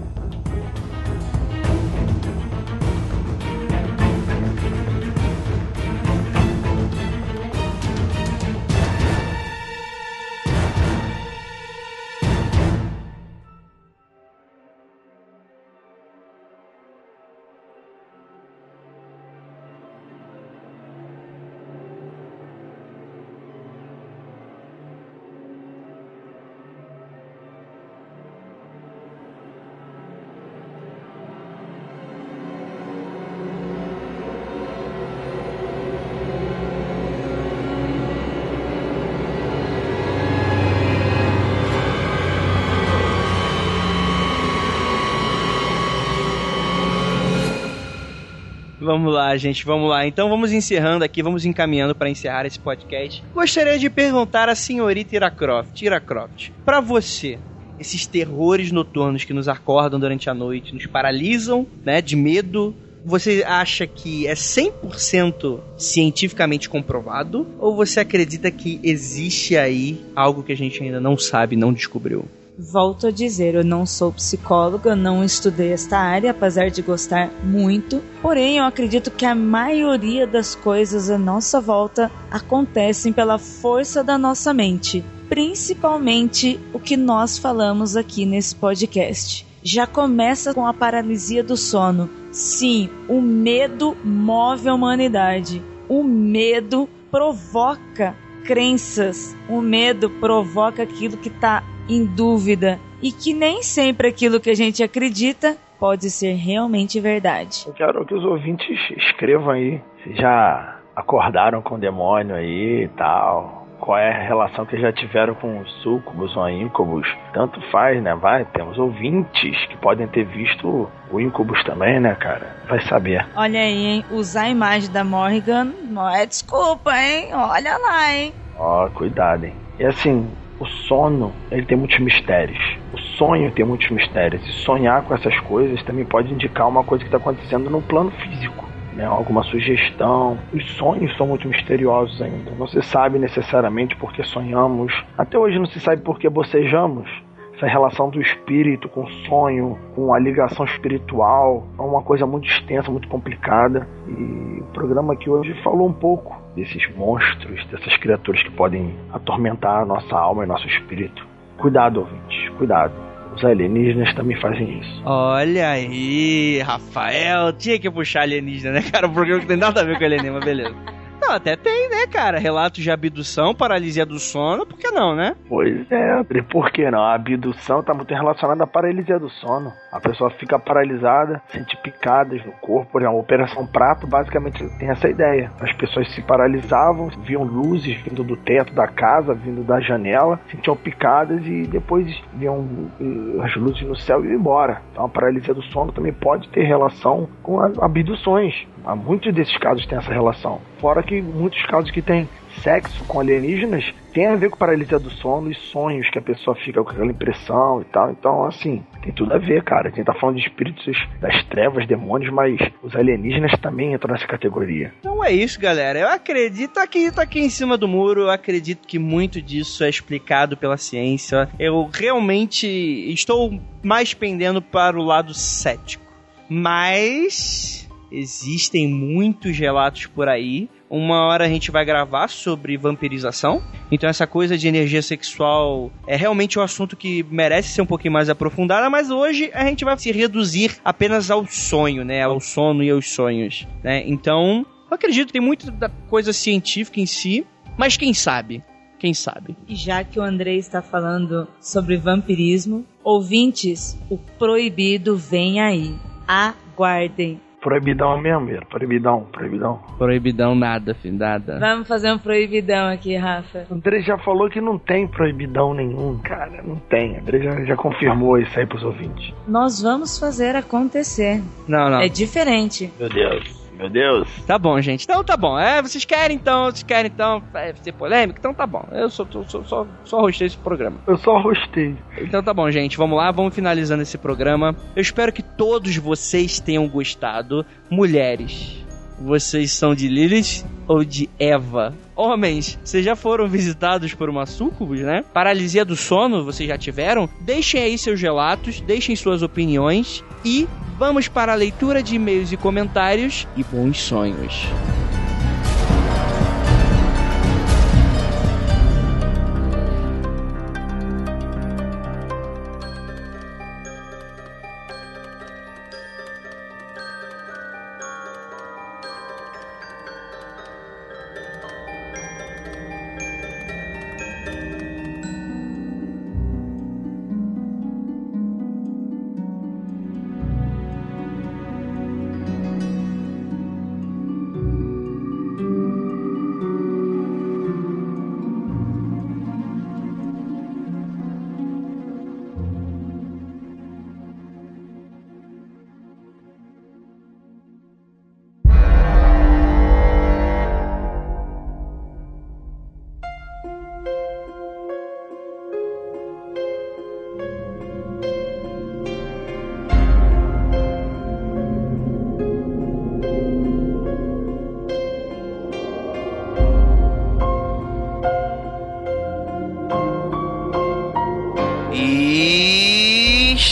Vamos lá, gente, vamos lá. Então vamos encerrando aqui, vamos encaminhando para encerrar esse podcast. Gostaria de perguntar à senhorita Ira Croft, Ira Croft, para você, esses terrores noturnos que nos acordam durante a noite, nos paralisam, né, de medo, você acha que é 100% cientificamente comprovado? Ou você acredita que existe aí algo que a gente ainda não sabe, não descobriu? Volto a dizer, eu não sou psicóloga, não estudei esta área, apesar de gostar muito. Porém, eu acredito que a maioria das coisas à nossa volta acontecem pela força da nossa mente, principalmente o que nós falamos aqui nesse podcast. Já começa com a paralisia do sono. Sim, o medo move a humanidade. O medo provoca crenças. O medo provoca aquilo que está em dúvida e que nem sempre aquilo que a gente acredita pode ser realmente verdade. Eu quero que os ouvintes escrevam aí se já acordaram com o demônio aí e tal. Qual é a relação que já tiveram com os súcubos ou íncubos? Tanto faz, né? Vai, temos ouvintes que podem ter visto o íncubus também, né, cara? Vai saber. Olha aí, hein? Usar a imagem da Morrigan não é desculpa, hein? Olha lá, hein? Ó, cuidado, hein? E assim, o sono, ele tem muitos mistérios. O sonho tem muitos mistérios. E sonhar com essas coisas também pode indicar uma coisa que está acontecendo no plano físico. Né, alguma sugestão. Os sonhos são muito misteriosos ainda. Não se sabe necessariamente por que sonhamos. Até hoje não se sabe por que bocejamos. essa relação do espírito com o sonho, com a ligação espiritual, é uma coisa muito extensa, muito complicada. E o programa aqui hoje falou um pouco desses monstros, dessas criaturas que podem atormentar a nossa alma e nosso espírito. Cuidado, ouvintes, cuidado. Os alienígenas também fazem isso. Olha aí, Rafael. Tinha que puxar alienígena, né, cara? Um programa que tem nada a ver com alienígena, mas beleza. Não, até tem, né, cara? Relatos de abdução, paralisia do sono, por que não, né? Pois é, André, por que não? A abdução está muito relacionada à paralisia do sono. A pessoa fica paralisada, sente picadas no corpo. Exemplo, a Operação Prato basicamente tem essa ideia. As pessoas se paralisavam, viam luzes vindo do teto da casa, vindo da janela, sentiam picadas e depois viam eh, as luzes no céu e iam embora. Então a paralisia do sono também pode ter relação com abduções. Há muitos desses casos têm essa relação. Fora que muitos casos que têm sexo com alienígenas tem a ver com paralisia do sono e sonhos que a pessoa fica com aquela impressão e tal. Então, assim, tem tudo a ver, cara. A gente tá falando de espíritos das trevas, demônios, mas os alienígenas também entram nessa categoria. Então é isso, galera. Eu acredito aqui, tô aqui em cima do muro, eu acredito que muito disso é explicado pela ciência. Eu realmente estou mais pendendo para o lado cético. Mas existem muitos relatos por aí. Uma hora a gente vai gravar sobre vampirização. Então essa coisa de energia sexual é realmente um assunto que merece ser um pouquinho mais aprofundada, mas hoje a gente vai se reduzir apenas ao sonho, né? Ao sono e aos sonhos, né? Então, eu acredito que tem muito da coisa científica em si, mas quem sabe? Quem sabe? E já que o Andrei está falando sobre vampirismo, ouvintes, o proibido vem aí. Aguardem. Proibidão mesmo, mesmo. Proibidão, proibidão. Proibidão nada, filho, nada. Vamos fazer um proibidão aqui, Rafa. O André já falou que não tem proibidão nenhum, cara. Não tem. O André já, já confirmou isso aí pros ouvintes. Nós vamos fazer acontecer. Não, não. É diferente. Meu Deus. Meu Deus. Tá bom, gente. Então tá bom. É, vocês querem então, vocês querem então é, ser polêmico? Então tá bom. Eu sou, sou, sou, só, só hostei esse programa. Eu só rostei. Então tá bom, gente. Vamos lá, vamos finalizando esse programa. Eu espero que todos vocês tenham gostado. Mulheres, vocês são de Lilith ou de Eva? Homens, vocês já foram visitados por uma sucubus, né? Paralisia do sono, vocês já tiveram? Deixem aí seus relatos, deixem suas opiniões e vamos para a leitura de e-mails e comentários e bons sonhos.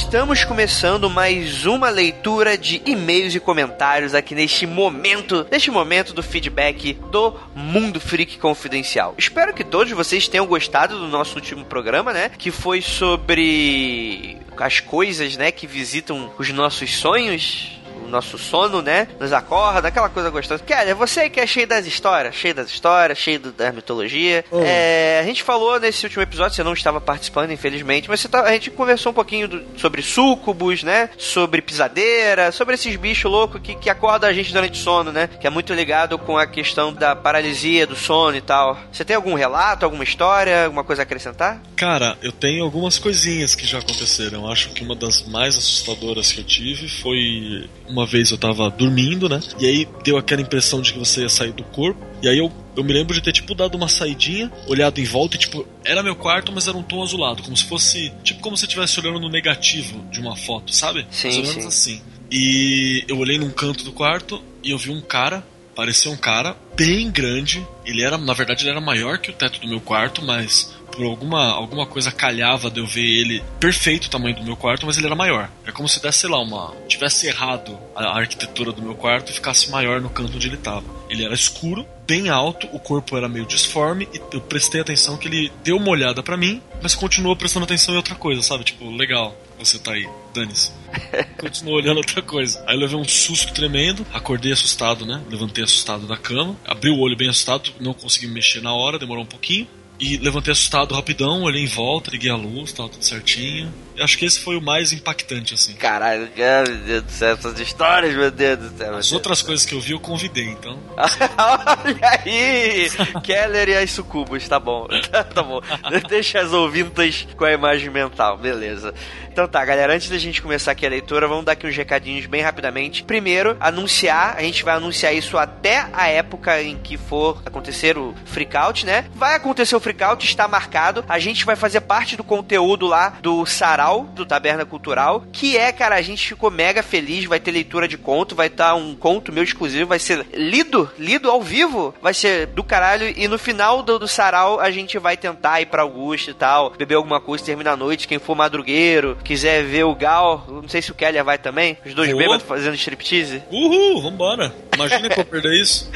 Estamos começando mais uma leitura de e-mails e comentários aqui neste momento, neste momento do feedback do Mundo Freak Confidencial. Espero que todos vocês tenham gostado do nosso último programa, né? Que foi sobre as coisas, né, que visitam os nossos sonhos nosso sono, né? Nos acorda, aquela coisa gostosa. Kelly, você que é cheio das histórias, cheio das histórias, cheio do- da mitologia. Oh. É, a gente falou nesse último episódio, você não estava participando, infelizmente, mas tá- a gente conversou um pouquinho do- sobre súcubus, né? Sobre pisadeira, sobre esses bichos loucos que, que acordam a gente durante o sono, né? Que é muito ligado com a questão da paralisia do sono e tal. Você tem algum relato, alguma história, alguma coisa a acrescentar? Cara, eu tenho algumas coisinhas que já aconteceram. Acho que uma das mais assustadoras que eu tive foi uma vez eu tava dormindo, né? E aí deu aquela impressão de que você ia sair do corpo. E aí eu, eu me lembro de ter tipo dado uma saidinha, olhado em volta e tipo, era meu quarto, mas era um tom azulado, como se fosse, tipo como se eu estivesse olhando no negativo de uma foto, sabe? Sim, Mais ou menos sim. assim. E eu olhei num canto do quarto e eu vi um cara parecia um cara bem grande. Ele era, na verdade, ele era maior que o teto do meu quarto, mas por alguma, alguma coisa calhava de eu ver ele perfeito o tamanho do meu quarto, mas ele era maior. É como se desse, sei lá, uma. tivesse errado a, arquitetura do meu quarto e ficasse maior no canto onde ele tava. Ele era escuro, bem alto, o corpo era meio disforme e eu prestei atenção que ele deu uma olhada para mim, mas continuou prestando atenção em outra coisa, sabe? Tipo, legal, você tá aí, dane-se. Continuou olhando outra coisa. Aí eu levei um susto tremendo, acordei assustado, né? Levantei assustado da cama, abri o olho bem assustado, não consegui me mexer na hora, demorou um pouquinho. E levantei assustado rapidão, olhei em volta, liguei a luz, tava tudo certinho. Acho que esse foi o mais impactante, assim. Caralho, meu Deus do céu, essas histórias, meu Deus do céu. As outras coisas que eu vi eu convidei, então. Olha aí! Keller e as sucubas, tá bom. tá bom. Deixa as ouvintas com a imagem mental, beleza. Então tá, galera, antes da gente começar aqui a leitura, vamos dar aqui uns recadinhos bem rapidamente. Primeiro, anunciar, a gente vai anunciar isso até a época em que for acontecer o freakout, né? Vai acontecer o freakout, está marcado. A gente vai fazer parte do conteúdo lá do Sarau, do Taberna Cultural, que é, cara, a gente ficou mega feliz, vai ter leitura de conto, vai estar tá um conto meu exclusivo, vai ser lido, lido ao vivo, vai ser do caralho, e no final do, do Sarau a gente vai tentar ir pra Augusto e tal, beber alguma coisa, terminar a noite, quem for madrugueiro, quiser ver o Gal, não sei se o Keller vai também, os dois bêbados fazendo striptease. Uhul, vambora. Imagina que eu vou perder isso.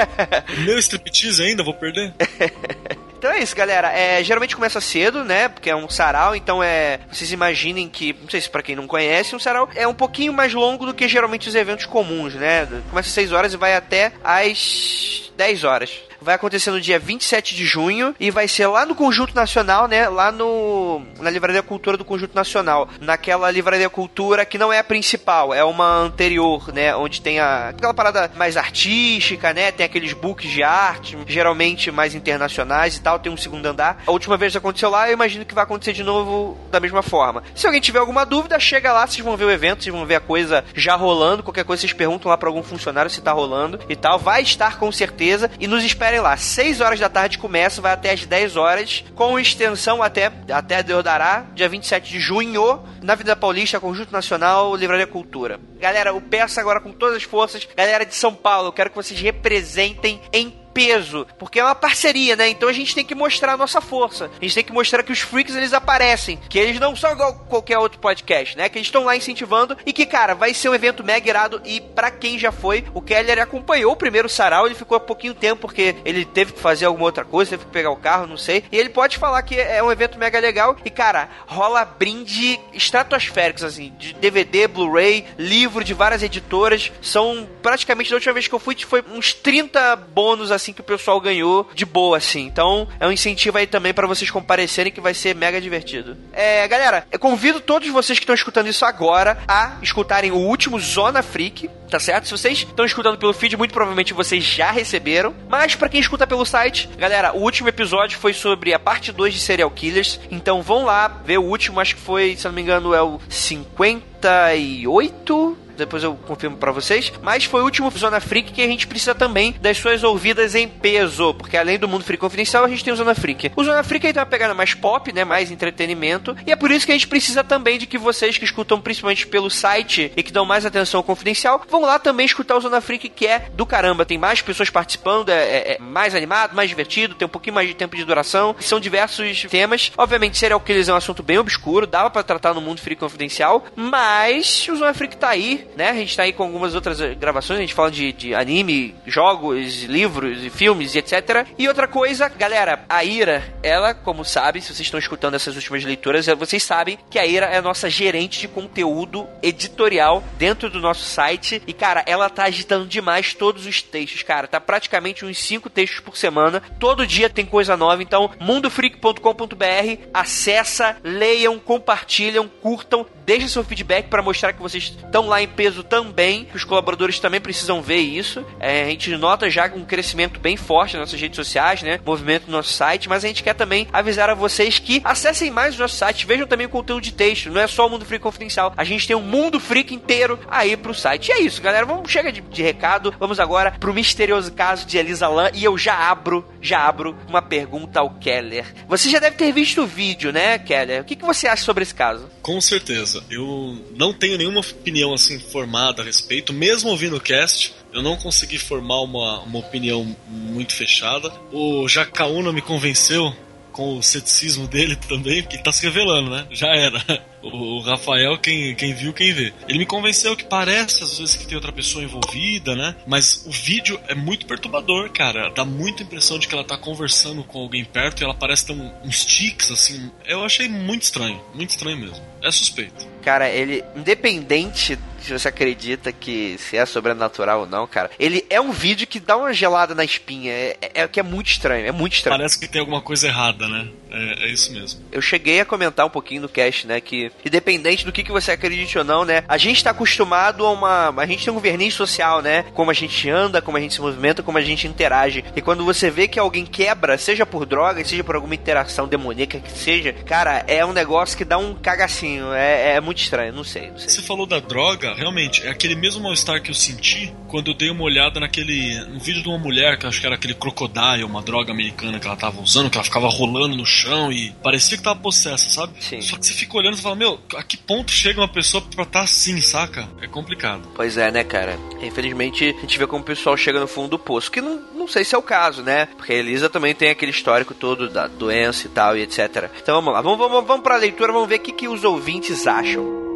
Meu striptease ainda vou perder. Então é isso, galera. É, geralmente começa cedo, né? Porque é um sarau, então é. Vocês imaginem que, não sei se pra quem não conhece, um sarau é um pouquinho mais longo do que geralmente os eventos comuns, né? Começa às 6 horas e vai até às 10 horas vai acontecer no dia 27 de junho e vai ser lá no Conjunto Nacional, né? Lá no na Livraria Cultura do Conjunto Nacional, naquela Livraria Cultura que não é a principal, é uma anterior, né? Onde tem a, aquela parada mais artística, né? Tem aqueles books de arte, geralmente mais internacionais e tal, tem um segundo andar. A última vez aconteceu lá, eu imagino que vai acontecer de novo da mesma forma. Se alguém tiver alguma dúvida, chega lá, vocês vão ver o evento, vocês vão ver a coisa já rolando, qualquer coisa vocês perguntam lá para algum funcionário se tá rolando e tal. Vai estar com certeza e nos esperem lá. 6 horas da tarde começa, vai até as 10 horas, com extensão até, até Deus dará, dia 27 de junho, na Vida Paulista, Conjunto Nacional, Livraria Cultura. Galera, eu peço agora com todas as forças, galera de São Paulo, eu quero que vocês representem em peso, porque é uma parceria, né? Então a gente tem que mostrar a nossa força. A gente tem que mostrar que os freaks eles aparecem, que eles não são igual qualquer outro podcast, né? Que eles estão lá incentivando e que, cara, vai ser um evento mega irado e para quem já foi, o Keller acompanhou o primeiro sarau, ele ficou há pouquinho tempo porque ele teve que fazer alguma outra coisa, teve que pegar o carro, não sei. E ele pode falar que é um evento mega legal e, cara, rola brinde estratosféricos, assim, de DVD, Blu-ray, livro de várias editoras. São praticamente, da última vez que eu fui, foi uns 30 bônus, assim, que o pessoal ganhou de boa, assim. Então, é um incentivo aí também para vocês comparecerem que vai ser mega divertido. É, galera, eu convido todos vocês que estão escutando isso agora a escutarem o último Zona Freak, tá certo? Se vocês estão escutando pelo feed, muito provavelmente vocês já receberam. Mas para quem escuta pelo site, galera, o último episódio foi sobre a parte 2 de Serial Killers. Então vão lá ver o último, acho que foi, se não me engano, é o 58 depois eu confirmo para vocês. Mas foi o último Zona Freak que a gente precisa também das suas ouvidas em peso, porque além do mundo freak confidencial, a gente tem o Zona Freak. O Zona Freak aí tem uma pegada mais pop, né, mais entretenimento, e é por isso que a gente precisa também de que vocês que escutam principalmente pelo site e que dão mais atenção ao confidencial, vão lá também escutar o Zona Freak que é do caramba, tem mais pessoas participando, é, é, é mais animado, mais divertido, tem um pouquinho mais de tempo de duração, são diversos temas. Obviamente, serial killers é um assunto bem obscuro, dava para tratar no mundo freak confidencial, mas o Zona Freak tá aí, né? A gente tá aí com algumas outras eh, gravações, a gente fala de, de anime, jogos, livros e filmes e etc. E outra coisa, galera, a Ira, ela, como sabe, se vocês estão escutando essas últimas leituras, eh, vocês sabem que a Ira é a nossa gerente de conteúdo editorial dentro do nosso site. E, cara, ela tá agitando demais todos os textos, cara. Tá praticamente uns 5 textos por semana. Todo dia tem coisa nova. Então, mundofreak.com.br, acessa, leiam, compartilham, curtam, deixem seu feedback para mostrar que vocês estão lá em peso também, que os colaboradores também precisam ver isso. É, a gente nota já um crescimento bem forte nas nossas redes sociais, né? Movimento no nosso site, mas a gente quer também avisar a vocês que acessem mais o nosso site, vejam também o conteúdo de texto. Não é só o Mundo Freak Confidencial, a gente tem um Mundo Freak inteiro aí pro site. E é isso, galera. Vamos chega de, de recado. Vamos agora pro misterioso caso de Elisa Lam e eu já abro, já abro uma pergunta ao Keller. Você já deve ter visto o vídeo, né, Keller? O que, que você acha sobre esse caso? Com certeza. Eu não tenho nenhuma opinião assim formada a respeito, mesmo ouvindo o cast. Eu não consegui formar uma, uma opinião muito fechada. O Jacaúna me convenceu com o ceticismo dele também, porque ele tá se revelando, né? Já era. O Rafael, quem, quem viu, quem vê. Ele me convenceu que parece, às vezes, que tem outra pessoa envolvida, né? Mas o vídeo é muito perturbador, cara. Dá muita impressão de que ela tá conversando com alguém perto e ela parece ter um, uns tics, assim. Eu achei muito estranho. Muito estranho mesmo. É suspeito. Cara, ele, independente se você acredita que se é sobrenatural ou não, cara, ele é um vídeo que dá uma gelada na espinha. É, é, é que é muito estranho, é muito estranho. Parece que tem alguma coisa errada, né? É, é, isso mesmo. Eu cheguei a comentar um pouquinho no cast, né? Que independente do que, que você acredite ou não, né? A gente tá acostumado a uma. A gente tem um verniz social, né? Como a gente anda, como a gente se movimenta, como a gente interage. E quando você vê que alguém quebra, seja por droga, seja por alguma interação demoníaca que seja, cara, é um negócio que dá um cagacinho. É, é muito estranho, não sei, não sei. Você falou da droga, realmente, é aquele mesmo mal-estar que eu senti quando eu dei uma olhada naquele. no vídeo de uma mulher, que acho que era aquele crocodile, uma droga americana que ela tava usando, que ela ficava rolando no chão e parecia que tava possessa, sabe? Sim. Só que você fica olhando e fala, meu, a que ponto chega uma pessoa pra estar tá assim, saca? É complicado. Pois é, né, cara? Infelizmente, a gente vê como o pessoal chega no fundo do poço, que não, não sei se é o caso, né? Porque a Elisa também tem aquele histórico todo da doença e tal e etc. Então vamos lá, vamos, vamos, vamos pra leitura, vamos ver o que, que os ouvintes acham.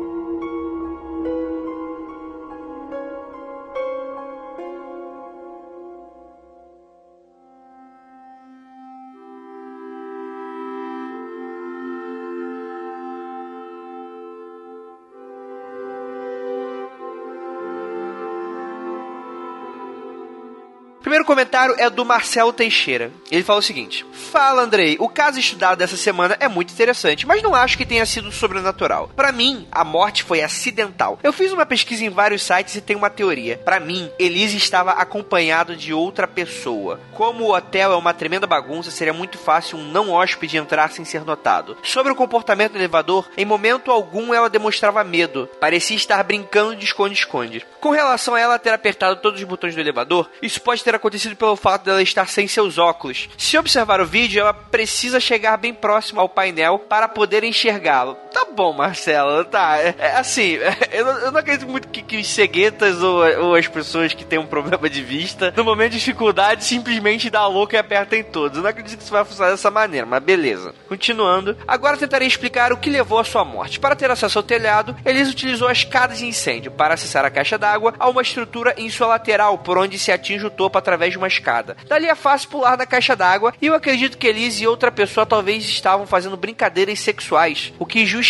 Primeiro comentário é do Marcelo Teixeira. Ele fala o seguinte: Fala, Andrei. O caso estudado dessa semana é muito interessante, mas não acho que tenha sido sobrenatural. Para mim, a morte foi acidental. Eu fiz uma pesquisa em vários sites e tenho uma teoria. Para mim, Elise estava acompanhado de outra pessoa. Como o hotel é uma tremenda bagunça, seria muito fácil um não hóspede entrar sem ser notado. Sobre o comportamento do elevador, em momento algum ela demonstrava medo. Parecia estar brincando de esconde-esconde. Com relação a ela ter apertado todos os botões do elevador, isso pode ter acontecido pelo fato dela estar sem seus óculos. Se observar o vídeo, ela precisa chegar bem próximo ao painel para poder enxergá-lo. Tá bom, Marcelo, tá. É, é assim, eu, não, eu, não, acredito muito que, que os ceguetas ou, ou, as pessoas que têm um problema de vista, no momento de dificuldade, simplesmente dá a louca e aperta em todos. Eu não acredito que isso vai funcionar dessa maneira, mas beleza. Continuando, agora tentarei explicar o que levou à sua morte. Para ter acesso ao telhado, Elisa utilizou a escada de incêndio para acessar a caixa d'água a uma estrutura em sua lateral, por onde se atinge o topo através através de uma escada. Dali é fácil pular da caixa d'água e eu acredito que Elise e outra pessoa talvez estavam fazendo brincadeiras sexuais, o que justifica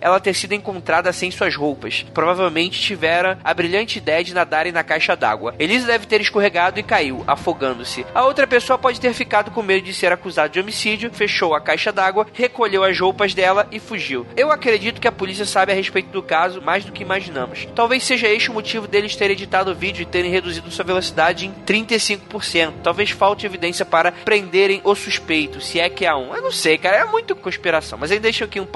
ela ter sido encontrada sem suas roupas. Provavelmente tiveram a brilhante ideia de nadarem na caixa d'água. Elise deve ter escorregado e caiu, afogando-se. A outra pessoa pode ter ficado com medo de ser acusada de homicídio, fechou a caixa d'água, recolheu as roupas dela e fugiu. Eu acredito que a polícia sabe a respeito do caso mais do que imaginamos. Talvez seja este o motivo deles terem editado o vídeo e terem reduzido sua velocidade em 35 35%. Talvez falte evidência para prenderem o suspeito, se é que há um. Eu não sei, cara, é muito conspiração, mas aí deixa aqui um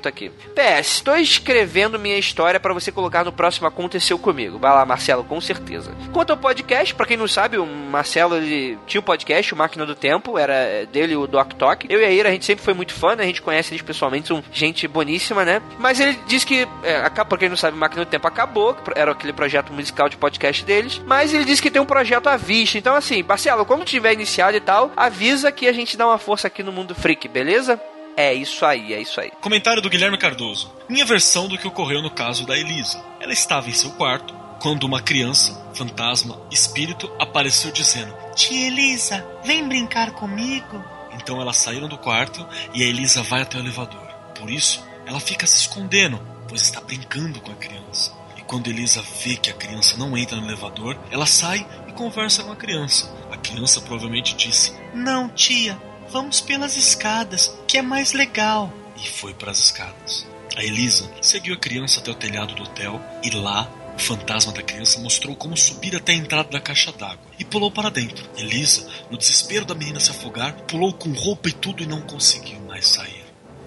pós-escrito aqui. PS, estou escrevendo minha história para você colocar no próximo Aconteceu Comigo. Vai lá, Marcelo, com certeza. Quanto ao podcast, para quem não sabe, o Marcelo ele tinha um podcast, o Máquina do Tempo, era dele o Doc Talk. Eu e a Ira, a gente sempre foi muito fã, né? A gente conhece eles pessoalmente, são gente boníssima, né? Mas ele disse que, é, pra quem não sabe, o Máquina do Tempo acabou, era aquele projeto musical de podcast deles, mas ele disse que tem um projeto à vista então, assim, Marcelo, quando tiver iniciado e tal, avisa que a gente dá uma força aqui no Mundo Freak, beleza? É isso aí, é isso aí. Comentário do Guilherme Cardoso. Minha versão do que ocorreu no caso da Elisa. Ela estava em seu quarto quando uma criança, fantasma, espírito apareceu dizendo: Tia Elisa, vem brincar comigo. Então elas saíram do quarto e a Elisa vai até o elevador. Por isso, ela fica se escondendo, pois está brincando com a criança. E quando Elisa vê que a criança não entra no elevador, ela sai conversa com a criança. A criança provavelmente disse: Não, tia, vamos pelas escadas, que é mais legal. E foi para as escadas. A Elisa seguiu a criança até o telhado do hotel e lá o fantasma da criança mostrou como subir até a entrada da caixa d'água e pulou para dentro. Elisa, no desespero da menina se afogar, pulou com roupa e tudo e não conseguiu mais sair.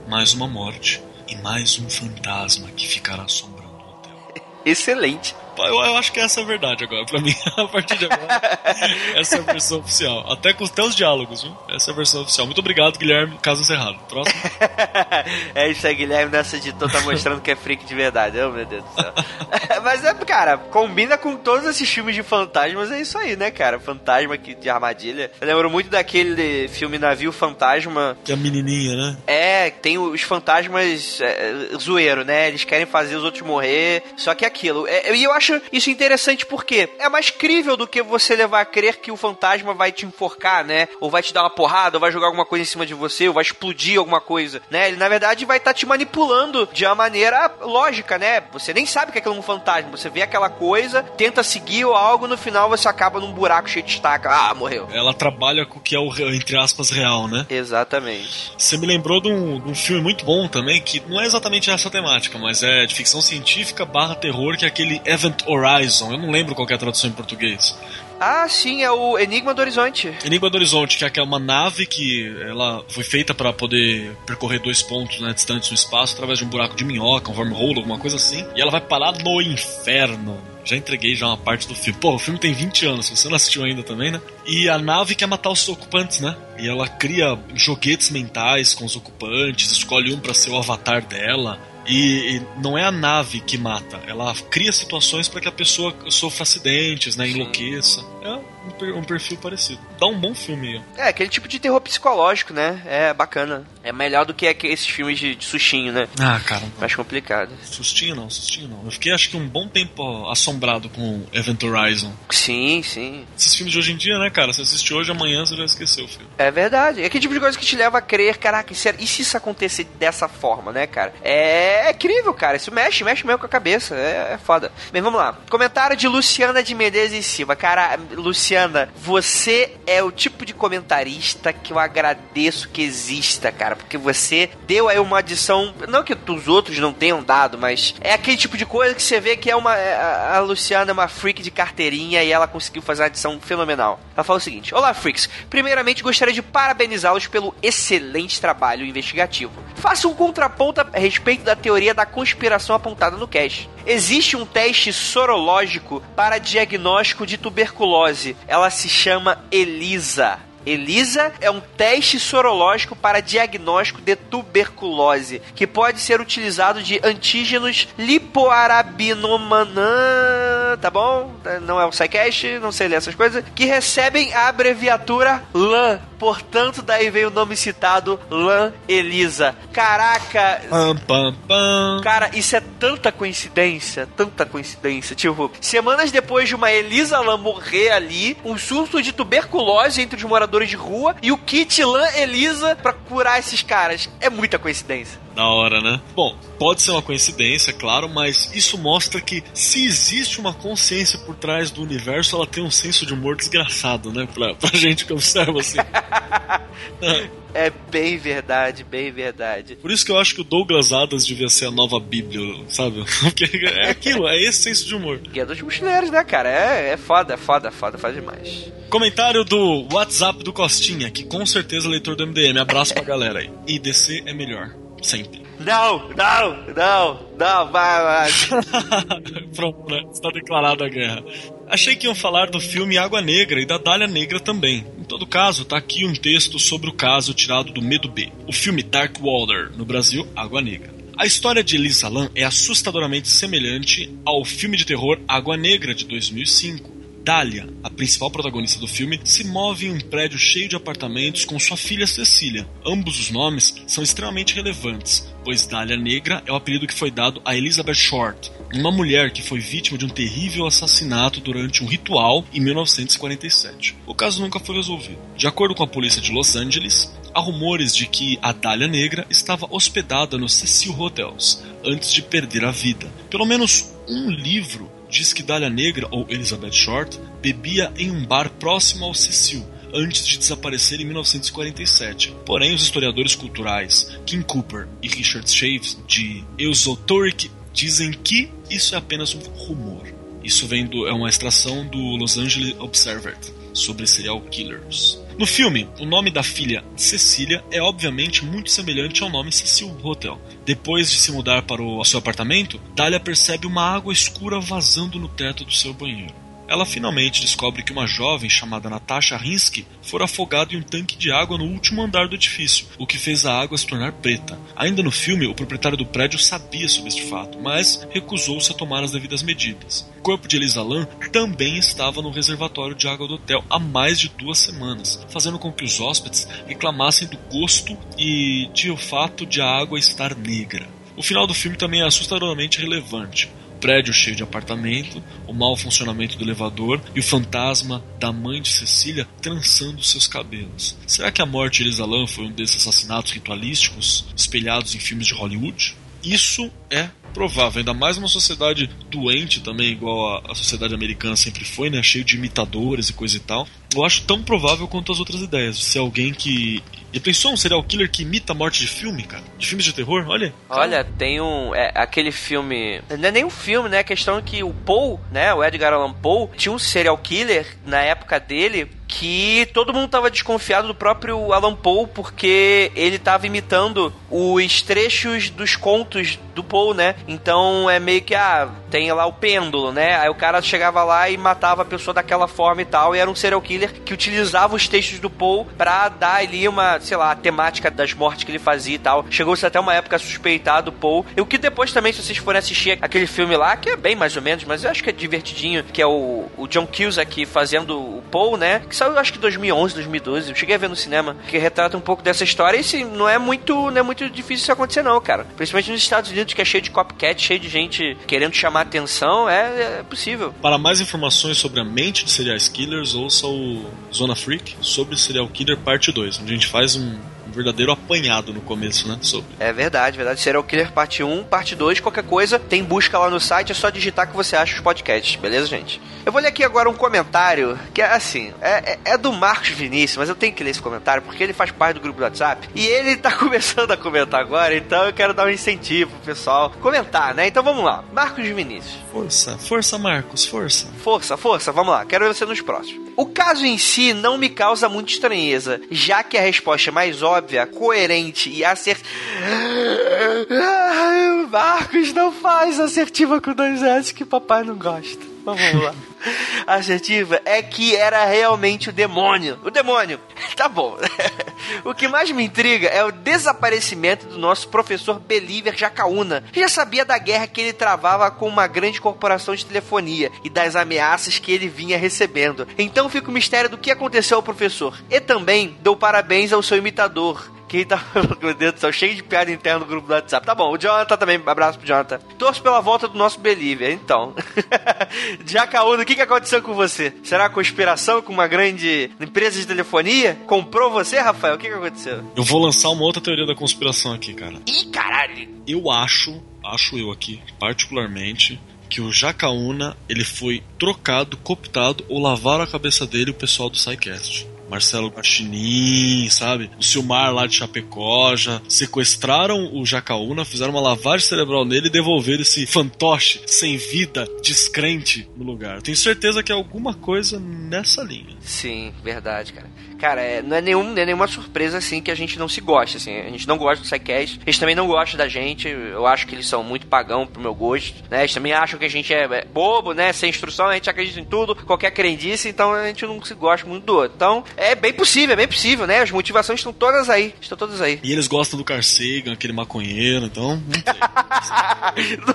Mais uma morte e mais um fantasma que ficará assombrando o hotel. Excelente. Eu, eu acho que essa é a verdade agora. Pra mim, a partir de agora, essa é a versão oficial. Até com até os diálogos, viu? Essa é a versão oficial. Muito obrigado, Guilherme. Caso encerrado. Próximo. é isso aí, Guilherme, nessa editor tá mostrando que é freak de verdade. Oh, meu Deus do céu. Mas é, cara, combina com todos esses filmes de fantasmas, é isso aí, né, cara? Fantasma que, de armadilha. Eu lembro muito daquele filme Navio Fantasma. Que é a menininha, né? É, tem os fantasmas é, zoeiro, né? Eles querem fazer os outros morrer. Só que é aquilo. É, e eu acho isso interessante porque é mais crível do que você levar a crer que o fantasma vai te enforcar, né? Ou vai te dar uma porrada, ou vai jogar alguma coisa em cima de você, ou vai explodir alguma coisa, né? Ele, na verdade, vai estar tá te manipulando de uma maneira lógica, né? Você nem sabe que aquilo é um fantasma. Você vê aquela coisa, tenta seguir ou algo, no final você acaba num buraco cheio de estaca. Ah, morreu. Ela trabalha com o que é o, entre aspas, real, né? Exatamente. Você me lembrou de um, de um filme muito bom também, que não é exatamente essa temática, mas é de ficção científica barra terror, que é aquele Event Horizon. Eu não lembro qual é a tradução em português. Ah, sim, é o Enigma do Horizonte. Enigma do Horizonte, que é uma nave que ela foi feita para poder percorrer dois pontos né, distantes no espaço através de um buraco de minhoca, um wormhole, alguma coisa assim. E ela vai parar no inferno. Já entreguei já uma parte do filme. Pô, o filme tem 20 anos, se você não assistiu ainda também, né? E a nave quer matar os ocupantes, né? E ela cria joguetes mentais com os ocupantes, escolhe um para ser o avatar dela. E, e, não é a nave que mata, ela cria situações para que a pessoa sofra acidentes, né, enlouqueça. É um perfil parecido. Dá um bom filme. É, aquele tipo de terror psicológico, né? É bacana. É melhor do que esses filmes de, de sustinho, né? Ah, cara. Mais complicado. Sustinho não, sustinho não. Eu fiquei acho que um bom tempo assombrado com Event Horizon. Sim, sim. Esses filmes de hoje em dia, né, cara? Você assiste hoje, amanhã você já esqueceu o filme. É verdade. É aquele tipo de coisa que te leva a crer, caraca, e se isso acontecer dessa forma, né, cara? É, é incrível, cara. Isso mexe, mexe mesmo com a cabeça. É, é foda. Bem, vamos lá. Comentário de Luciana de Medeiros e Silva. Cara, Luciana você é o tipo de comentarista que eu agradeço que exista, cara, porque você deu aí uma adição, não que os outros não tenham dado, mas é aquele tipo de coisa que você vê que é uma é, a Luciana é uma freak de carteirinha e ela conseguiu fazer uma adição fenomenal. Ela fala o seguinte: Olá, freaks. Primeiramente, gostaria de parabenizá-los pelo excelente trabalho investigativo. Faça um contraponto a respeito da teoria da conspiração apontada no cast. Existe um teste sorológico para diagnóstico de tuberculose. Ela se chama ELISA. ELISA é um teste sorológico para diagnóstico de tuberculose, que pode ser utilizado de antígenos lipoarabinomanã, tá bom? Não é o SciCast, não sei ler essas coisas, que recebem a abreviatura LAN. Portanto, daí veio o nome citado LAN ELISA. Caraca! Pam, pam, pam. Cara, isso é tanta coincidência, tanta coincidência. Tipo, semanas depois de uma Elisa LAN morrer ali, um surto de tuberculose entre os moradores de rua e o kit LAN ELISA pra curar esses caras. É muita coincidência. Da hora, né? Bom, pode ser uma coincidência, claro, mas isso mostra que se existe uma consciência por trás do universo, ela tem um senso de humor desgraçado, né? Pra, pra gente que observa assim. É bem verdade, bem verdade. Por isso que eu acho que o Douglas Adams devia ser a nova Bíblia, sabe? Porque é aquilo, é esse senso de humor. Guia dos Mochileiros, né, cara? É, é foda, foda, foda, foda demais. Comentário do WhatsApp do Costinha, que com certeza é leitor do MDM. Abraço pra galera aí. IDC é melhor. Sempre. Não, não, não, não, vai, vai. Pronto, né? Está declarada a guerra. Achei que iam falar do filme Água Negra e da Dália Negra também. Em todo caso, tá aqui um texto sobre o caso tirado do Medo B. O filme Dark Water, no Brasil, Água Negra. A história de Elisa Lam é assustadoramente semelhante ao filme de terror Água Negra de 2005. Dália, a principal protagonista do filme, se move em um prédio cheio de apartamentos com sua filha Cecília. Ambos os nomes são extremamente relevantes, pois Dália Negra é o apelido que foi dado a Elizabeth Short, uma mulher que foi vítima de um terrível assassinato durante um ritual em 1947. O caso nunca foi resolvido. De acordo com a polícia de Los Angeles, há rumores de que a Dália Negra estava hospedada no Cecil Hotels antes de perder a vida. Pelo menos um livro diz que Dália Negra, ou Elizabeth Short, bebia em um bar próximo ao Cecil, antes de desaparecer em 1947. Porém, os historiadores culturais Kim Cooper e Richard Shaves, de Esoteric, dizem que isso é apenas um rumor. Isso vem do, é uma extração do Los Angeles Observer sobre serial killers. No filme, o nome da filha Cecília é obviamente muito semelhante ao nome Cecil Hotel. Depois de se mudar para o seu apartamento, Dália percebe uma água escura vazando no teto do seu banheiro ela finalmente descobre que uma jovem chamada Natasha Rinsky fora afogada em um tanque de água no último andar do edifício, o que fez a água se tornar preta. Ainda no filme, o proprietário do prédio sabia sobre este fato, mas recusou-se a tomar as devidas medidas. O corpo de Elisa Lam também estava no reservatório de água do hotel há mais de duas semanas, fazendo com que os hóspedes reclamassem do gosto e de o fato de a água estar negra. O final do filme também é assustadoramente relevante prédio cheio de apartamento, o mau funcionamento do elevador e o fantasma da mãe de Cecília trançando seus cabelos. Será que a morte de Elisa Lam foi um desses assassinatos ritualísticos espelhados em filmes de Hollywood? Isso é provável, ainda mais uma sociedade doente também, igual a, a sociedade americana sempre foi, né? Cheio de imitadores e coisa e tal. Eu acho tão provável quanto as outras ideias. Ser alguém que. E pensou um serial killer que imita a morte de filme, cara? De filmes de terror? Olha. Olha, tem um. É, aquele filme. Não é nem um filme, né? A questão é que o Poe, né? O Edgar Allan Poe, tinha um serial killer na época dele que todo mundo tava desconfiado do próprio Alan Poe porque ele tava imitando os trechos dos contos do Poe, né? Então é meio que, ah, tem lá o pêndulo, né? Aí o cara chegava lá e matava a pessoa daquela forma e tal, e era um serial killer que utilizava os textos do Poe pra dar ali uma, sei lá, temática das mortes que ele fazia e tal. Chegou-se até uma época a suspeitar do Poe. E o que depois também, se vocês forem assistir aquele filme lá, que é bem mais ou menos, mas eu acho que é divertidinho, que é o, o John Cusack fazendo o Poe, né? Que saiu acho que 2011, 2012. Eu cheguei a ver no cinema, que retrata um pouco dessa história. E assim, não é muito, não é muito difícil isso acontecer, não, cara. Principalmente nos Estados Unidos, que é cheio de copycat, cheio de gente querendo chamar atenção, é, é possível. Para mais informações sobre a mente de serial killers, ouça o Zona Freak sobre serial killer parte 2, onde a gente faz um verdadeiro apanhado no começo, né? Sobre. É verdade, verdade. Serial Killer parte 1, parte 2, qualquer coisa, tem busca lá no site, é só digitar que você acha os podcasts, beleza, gente? Eu vou ler aqui agora um comentário que é assim, é, é, é do Marcos Vinícius, mas eu tenho que ler esse comentário porque ele faz parte do grupo do WhatsApp e ele tá começando a comentar agora, então eu quero dar um incentivo pro pessoal comentar, né? Então vamos lá. Marcos Vinícius. Força, força, Marcos, força. Força, força, vamos lá. Quero ver você nos próximos. O caso em si não me causa muita estranheza, já que a resposta é mais óbvia, coerente e assertiva. Marcos, não faz assertiva com dois S que papai não gosta. Vamos lá. Assertiva é que era realmente o demônio. O demônio. Tá bom. o que mais me intriga é o desaparecimento do nosso professor Believer Jacaúna. Já sabia da guerra que ele travava com uma grande corporação de telefonia e das ameaças que ele vinha recebendo. Então fica o mistério do que aconteceu ao professor. E também dou parabéns ao seu imitador, quem tá. Meu Deus do céu, cheio de piada interna no grupo do WhatsApp. Tá bom, o Jonathan também, abraço pro Jonathan. Torço pela volta do nosso Believer, então. Jacaúna, o que, que aconteceu com você? Será conspiração com uma grande empresa de telefonia? Comprou você, Rafael? O que, que aconteceu? Eu vou lançar uma outra teoria da conspiração aqui, cara. Ih, caralho! Eu acho, acho eu aqui, particularmente, que o Jacaúna ele foi trocado, cooptado ou lavaram a cabeça dele o pessoal do SciCast. Marcelo Guaxinim, sabe? O Silmar lá de Chapecó já sequestraram o Jacaúna, fizeram uma lavagem cerebral nele e devolveram esse fantoche sem vida, descrente no lugar. Tenho certeza que é alguma coisa nessa linha. Sim, verdade, cara cara, é, não, é nenhum, não é nenhuma surpresa, assim, que a gente não se goste, assim. A gente não gosta do Psycast, eles também não gostam da gente, eu acho que eles são muito pagão pro meu gosto, né? Eles também acham que a gente é, é bobo, né? Sem instrução, a gente acredita em tudo, qualquer crendice, então a gente não se gosta muito do outro. Então, é bem possível, é bem possível, né? As motivações estão todas aí, estão todas aí. E eles gostam do Carl Sagan, aquele maconheiro, então...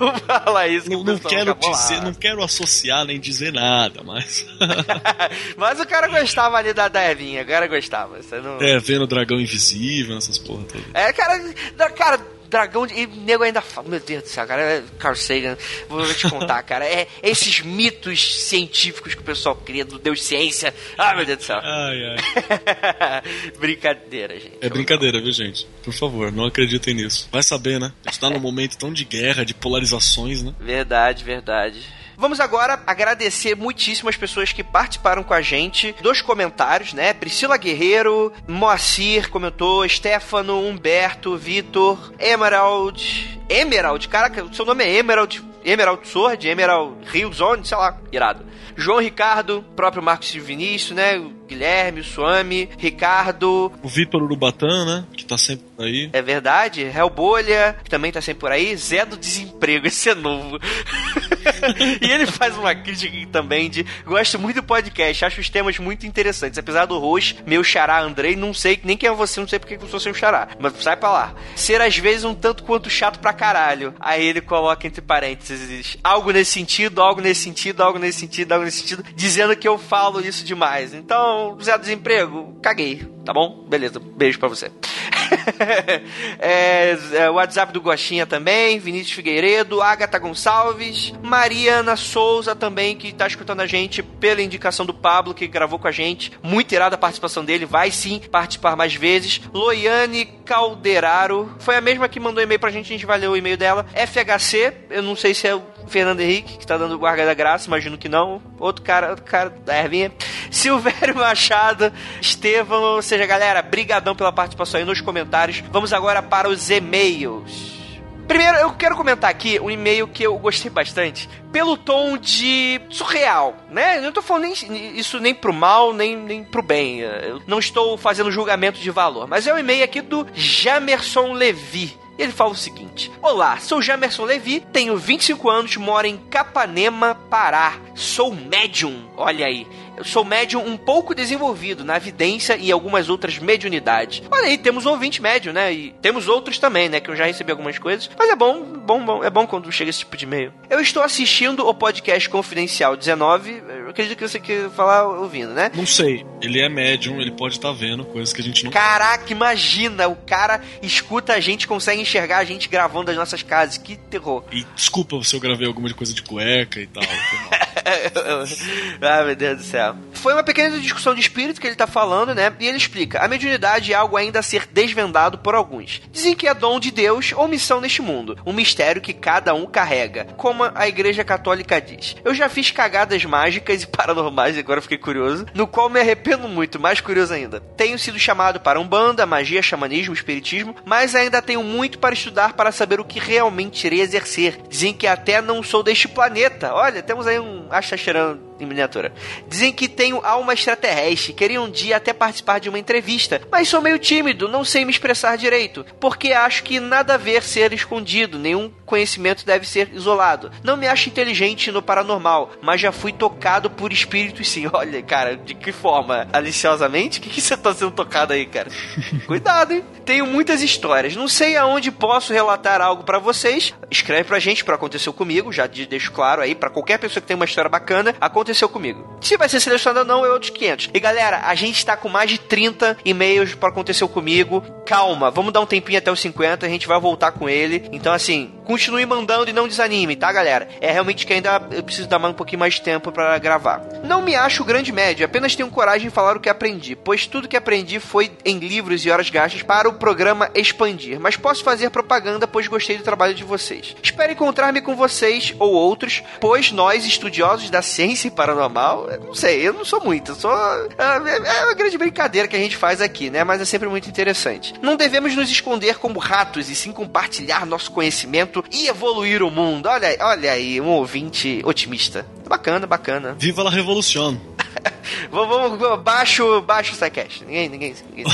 não fala isso. Não, não quero dizer, não quero associar nem dizer nada, mas... mas o cara gostava ali da, da Evinha, cara gostava. Você não... É, vendo o dragão invisível, essas porra todas. É, cara, cara, dragão de... E nego ainda fala, meu Deus do céu, cara, é Carl Sagan, vou te contar, cara, é, é esses mitos científicos que o pessoal cria do Deus Ciência. Ah, meu Deus do céu. Ai, ai. brincadeira, gente. É brincadeira, viu, gente? Por favor, não acreditem nisso. Vai saber, né? A gente tá num momento tão de guerra, de polarizações, né? Verdade, verdade. Vamos agora agradecer muitíssimo as pessoas que participaram com a gente dos comentários, né? Priscila Guerreiro, Moacir comentou, Stefano, Humberto, Vitor, Emerald. Emerald, caraca, o seu nome é Emerald Emerald Sword, Emerald Rio Zone, sei lá, irado. João Ricardo, próprio Marcos Vinícius, né? O Guilherme, o Suami, Ricardo. O Vitor Urubatã, né? Que tá sempre por aí. É verdade. Hellbolha, que também tá sempre por aí. Zé do Desemprego, esse é novo. e ele faz uma crítica aqui também de. Gosto muito do podcast, acho os temas muito interessantes. Apesar do host, meu xará Andrei, não sei nem quem é você, não sei porque eu sou seu xará. Mas sai pra lá. Ser às vezes um tanto quanto chato pra caralho. Aí ele coloca entre parênteses algo nesse sentido, algo nesse sentido, algo nesse sentido, algo nesse sentido, dizendo que eu falo isso demais. Então, Zé Desemprego, caguei, tá bom? Beleza, beijo pra você. é, é, WhatsApp do Gostinha também, Vinícius Figueiredo, Agatha Gonçalves, Mariana Souza também, que tá escutando a gente pela indicação do Pablo, que gravou com a gente. Muito irada a participação dele, vai sim participar mais vezes. Loiane Calderaro, foi a mesma que mandou e-mail pra gente, a gente vai ler o e-mail dela. FHC, eu não sei se é Fernando Henrique, que tá dando guarda da graça, imagino que não. Outro cara, outro cara da ervinha. Silvério Machado, Estevam, ou seja, galera, brigadão pela participação aí nos comentários. Vamos agora para os e-mails. Primeiro, eu quero comentar aqui um e-mail que eu gostei bastante, pelo tom de surreal, né? Eu não tô falando nem, isso nem pro mal, nem, nem pro bem. Eu não estou fazendo julgamento de valor, mas é um e-mail aqui do Jamerson Levi. Ele fala o seguinte: Olá, sou Jamerson Levi, tenho 25 anos, moro em Capanema, Pará. Sou médium, olha aí. Eu sou médium um pouco desenvolvido na evidência e algumas outras mediunidades. Olha aí, temos um ouvinte médium, né? E temos outros também, né? Que eu já recebi algumas coisas. Mas é bom, bom, bom. É bom quando chega esse tipo de e-mail. Eu estou assistindo o podcast Confidencial 19. Eu acredito que você quer falar ouvindo, né? Não sei. Ele é médium, ele pode estar vendo coisas que a gente não. Caraca, imagina! O cara escuta a gente, consegue enxergar a gente gravando as nossas casas. Que terror. E desculpa se eu gravei alguma coisa de cueca e tal. ah, meu Deus do céu. Foi uma pequena discussão de espírito que ele tá falando, né? E ele explica: a mediunidade é algo ainda a ser desvendado por alguns. Dizem que é dom de Deus ou missão neste mundo, um mistério que cada um carrega, como a Igreja Católica diz. Eu já fiz cagadas mágicas e paranormais, agora fiquei curioso, no qual me arrependo muito, mais curioso ainda. Tenho sido chamado para umbanda, magia, xamanismo, espiritismo, mas ainda tenho muito para estudar para saber o que realmente irei exercer. Dizem que até não sou deste planeta. Olha, temos aí um acha cheirando em miniatura. Dizem que tenho alma extraterrestre, queria um dia até participar de uma entrevista, mas sou meio tímido, não sei me expressar direito, porque acho que nada a ver ser escondido, nenhum conhecimento deve ser isolado. Não me acho inteligente no paranormal, mas já fui tocado por espíritos sim. Olha, cara, de que forma? Aliciosamente? O que, que você tá sendo tocado aí, cara? Cuidado, hein? Tenho muitas histórias, não sei aonde posso relatar algo para vocês. Escreve pra gente para aconteceu comigo, já deixo claro aí, para qualquer pessoa que tem uma história bacana, aconteceu comigo. Se vai ser selecionado ou não, é outros 500. E galera, a gente tá com mais de 30 e-mails para aconteceu comigo. Calma, vamos dar um tempinho até os 50, a gente vai voltar com ele. Então, assim, continue mandando e não desanime, tá, galera? É realmente que ainda eu preciso dar mais um pouquinho mais de tempo para gravar. Não me acho grande médio, apenas tenho coragem de falar o que aprendi, pois tudo que aprendi foi em livros e horas gastas para o programa expandir. Mas posso fazer propaganda, pois gostei do trabalho de vocês. Espero encontrar-me com vocês ou outros, pois nós, estudiosos da ciência e paranormal, não sei, eu não sou muito, eu sou. É uma grande brincadeira que a gente faz aqui, né? Mas é sempre muito interessante. Não devemos nos esconder como ratos e sim compartilhar nosso conhecimento e evoluir o mundo. Olha, olha aí, um ouvinte otimista. Bacana, bacana. Viva a revolução! vamos, vamos, baixo, baixo o SciCast. Ninguém, ninguém. ninguém.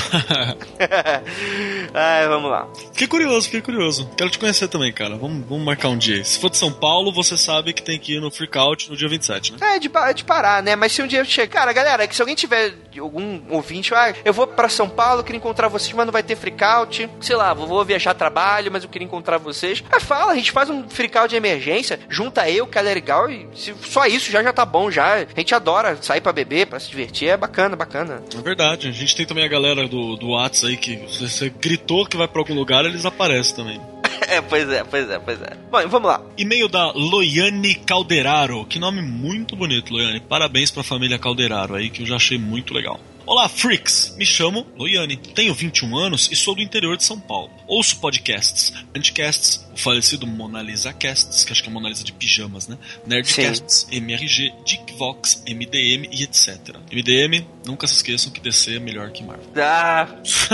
Ai, vamos lá. Fiquei curioso, fiquei curioso. Quero te conhecer também, cara. Vamos, vamos marcar um dia. Se for de São Paulo, você sabe que tem que ir no Freakout no dia 27, né? É, de, de parar, né? Mas se um dia eu chegar. Cara, galera, é que se alguém tiver algum ouvinte, ah, eu vou pra São Paulo, queria encontrar vocês, mas não vai ter Freakout. Sei lá, vou, vou viajar a trabalho, mas eu queria encontrar vocês. Ah, fala, a gente faz um Freakout de emergência, junta eu, que é legal, e se, só isso já já tá bom já. A gente adora sair pra beber, pra se divertir, é bacana, bacana. É verdade. A gente tem também a galera do, do Whats aí que se você gritou que vai pra algum lugar, eles aparecem também. é, pois é, pois é, pois é. Bom, vamos lá. E-mail da Loiane Calderaro. Que nome muito bonito, Loiane. Parabéns pra família Calderaro aí, que eu já achei muito legal. Olá, freaks! Me chamo Loiane, tenho 21 anos e sou do interior de São Paulo. Ouço podcasts, Anticasts, o falecido Mona Lisa Casts, que acho que é Mona Lisa de pijamas, né? Nerdcasts, Sim. MRG, Dickvox, MDM e etc. MDM, nunca se esqueçam que DC é melhor que Marvel. Ah.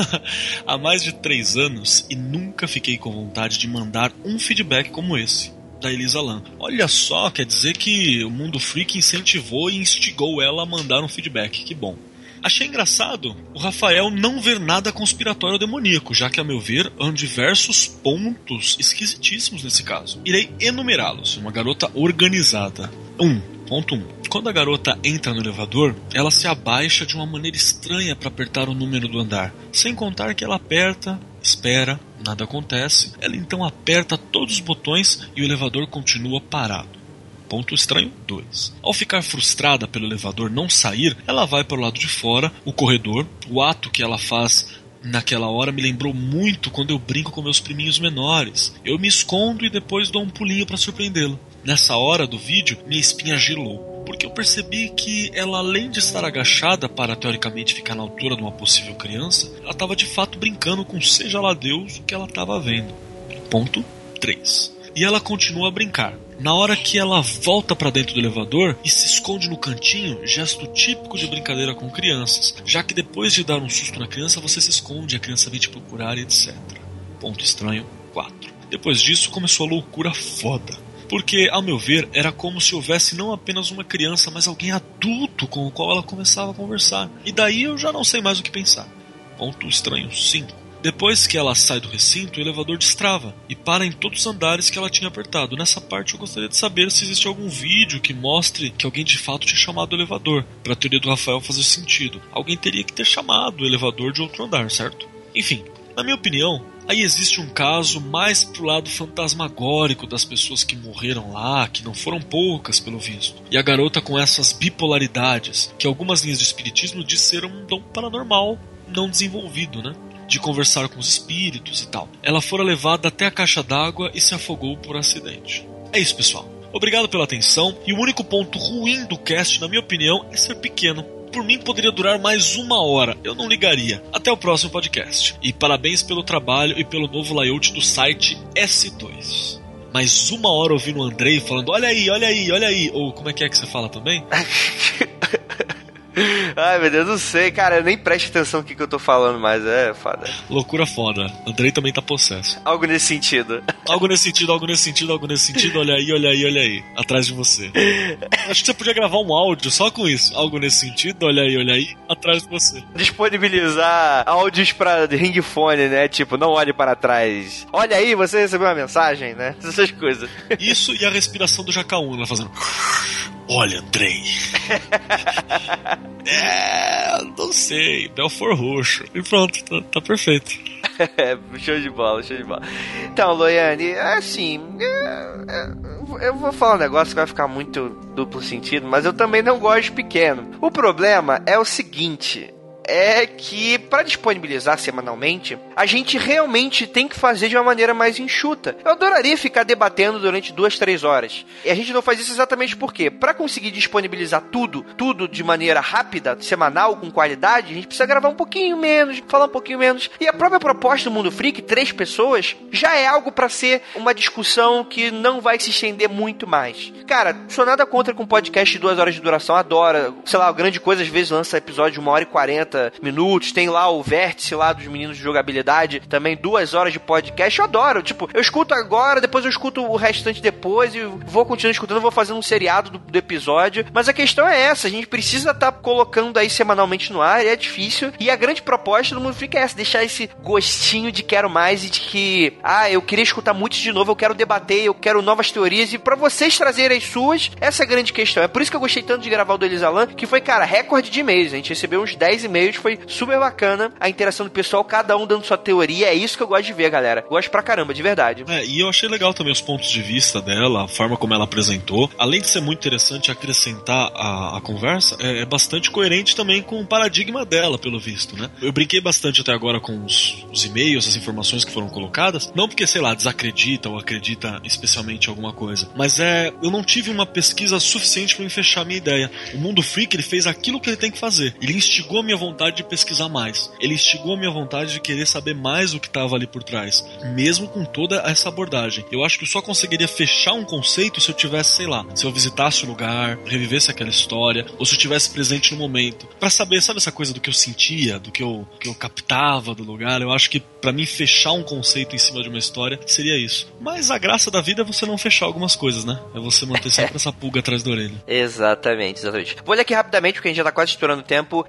Há mais de 3 anos e nunca fiquei com vontade de mandar um feedback como esse. da Elisa Lam. Olha só, quer dizer que o Mundo Freak incentivou e instigou ela a mandar um feedback. Que bom. Achei engraçado o Rafael não ver nada conspiratório ou demoníaco, já que, a meu ver, há diversos pontos esquisitíssimos nesse caso. Irei enumerá-los. Uma garota organizada. 1. Um, ponto 1. Um. Quando a garota entra no elevador, ela se abaixa de uma maneira estranha para apertar o número do andar. Sem contar que ela aperta, espera, nada acontece. Ela então aperta todos os botões e o elevador continua parado. Ponto estranho 2. Ao ficar frustrada pelo elevador não sair, ela vai para o lado de fora, o corredor. O ato que ela faz naquela hora me lembrou muito quando eu brinco com meus priminhos menores. Eu me escondo e depois dou um pulinho para surpreendê-lo. Nessa hora do vídeo, minha espinha gelou, porque eu percebi que ela, além de estar agachada para teoricamente ficar na altura de uma possível criança, ela estava de fato brincando com seja lá Deus o que ela estava vendo. Ponto 3. E ela continua a brincar. Na hora que ela volta para dentro do elevador e se esconde no cantinho, gesto típico de brincadeira com crianças, já que depois de dar um susto na criança, você se esconde, a criança vem te procurar e etc. Ponto estranho 4. Depois disso começou a loucura foda. Porque, ao meu ver, era como se houvesse não apenas uma criança, mas alguém adulto com o qual ela começava a conversar. E daí eu já não sei mais o que pensar. Ponto estranho 5. Depois que ela sai do recinto, o elevador destrava e para em todos os andares que ela tinha apertado. Nessa parte eu gostaria de saber se existe algum vídeo que mostre que alguém de fato tinha chamado o elevador, para a teoria do Rafael fazer sentido. Alguém teria que ter chamado o elevador de outro andar, certo? Enfim, na minha opinião, aí existe um caso mais pro lado fantasmagórico das pessoas que morreram lá, que não foram poucas pelo visto. E a garota com essas bipolaridades, que algumas linhas de espiritismo disseram um dom paranormal não desenvolvido, né? De conversar com os espíritos e tal. Ela fora levada até a caixa d'água e se afogou por acidente. É isso, pessoal. Obrigado pela atenção. E o único ponto ruim do cast, na minha opinião, é ser pequeno. Por mim poderia durar mais uma hora, eu não ligaria. Até o próximo podcast. E parabéns pelo trabalho e pelo novo layout do site S2 mais uma hora ouvindo o Andrei falando: Olha aí, olha aí, olha aí. Ou como é que é que você fala também? Ai, meu Deus, não sei, cara. Eu nem preste atenção no que, que eu tô falando, mas é foda. Loucura foda. Andrei também tá possesso. Algo nesse sentido. Algo nesse sentido, algo nesse sentido, algo nesse sentido. Olha aí, olha aí, olha aí. Atrás de você. Acho que você podia gravar um áudio só com isso. Algo nesse sentido, olha aí, olha aí. Atrás de você. Disponibilizar áudios pra ringfone, né? Tipo, não olhe para trás. Olha aí, você recebeu uma mensagem, né? Essas coisas. Isso e a respiração do Jacaúna fazendo. Olha, Andrei. é, não sei. Belfor roxo. E pronto, tá, tá perfeito. show de bola, show de bola. Então, Loiane, é assim. É, é, eu vou falar um negócio que vai ficar muito duplo sentido, mas eu também não gosto de pequeno. O problema é o seguinte: é que para disponibilizar semanalmente, a gente realmente tem que fazer de uma maneira mais enxuta. Eu adoraria ficar debatendo durante duas, três horas. E a gente não faz isso exatamente porque, para conseguir disponibilizar tudo, tudo de maneira rápida, semanal, com qualidade, a gente precisa gravar um pouquinho menos, falar um pouquinho menos. E a própria proposta do Mundo Freak, três pessoas, já é algo para ser uma discussão que não vai se estender muito mais. Cara, sou nada contra com podcast de duas horas de duração, adora. Sei lá, grande coisa às vezes lança episódio de uma hora e quarenta minutos. Tem lá o vértice lá dos meninos de jogabilidade, também duas horas de podcast. Eu adoro. Tipo, eu escuto agora, depois eu escuto o restante depois e vou continuar escutando, vou fazendo um seriado do, do episódio. Mas a questão é essa: a gente precisa estar tá colocando aí semanalmente no ar, é difícil. E a grande proposta do Mundo Freak é essa: deixar esse gostinho de quero mais e de que, ah, eu queria escutar muito de novo, eu quero debater, eu quero novas teorias. E para vocês trazerem as suas, essa é a grande questão. É por isso que eu gostei tanto de gravar o do Elisalan, que foi, cara, recorde de e-mails. A gente recebeu uns 10 e-mails foi super bacana a interação do pessoal, cada um dando sua teoria. É isso que eu gosto de ver, galera. Gosto pra caramba, de verdade. É, e eu achei legal também os pontos de vista dela, a forma como ela apresentou. Além de ser muito interessante acrescentar a, a conversa, é, é, bastante coerente também com o paradigma dela, pelo visto, né? Eu brinquei bastante até agora com os, os e-mails, as informações que foram colocadas. Não porque, sei lá, desacredita ou acredita especialmente em alguma coisa, mas é. Eu não tive uma pesquisa suficiente para me fechar a minha ideia. O mundo freak ele fez aquilo que ele tem que fazer. Ele instigou a minha vontade de pesquisar mais. Ele instigou a minha vontade de querer saber saber mais o que estava ali por trás, mesmo com toda essa abordagem. Eu acho que eu só conseguiria fechar um conceito se eu tivesse, sei lá, se eu visitasse o lugar, revivesse aquela história, ou se eu tivesse presente no momento, para saber, sabe essa coisa do que eu sentia, do que eu, que eu captava do lugar. Eu acho que para mim fechar um conceito em cima de uma história seria isso. Mas a graça da vida é você não fechar algumas coisas, né? É você manter sempre essa pulga atrás da orelha. Exatamente, exatamente. Vou ler aqui rapidamente, porque a gente já tá quase estourando o tempo.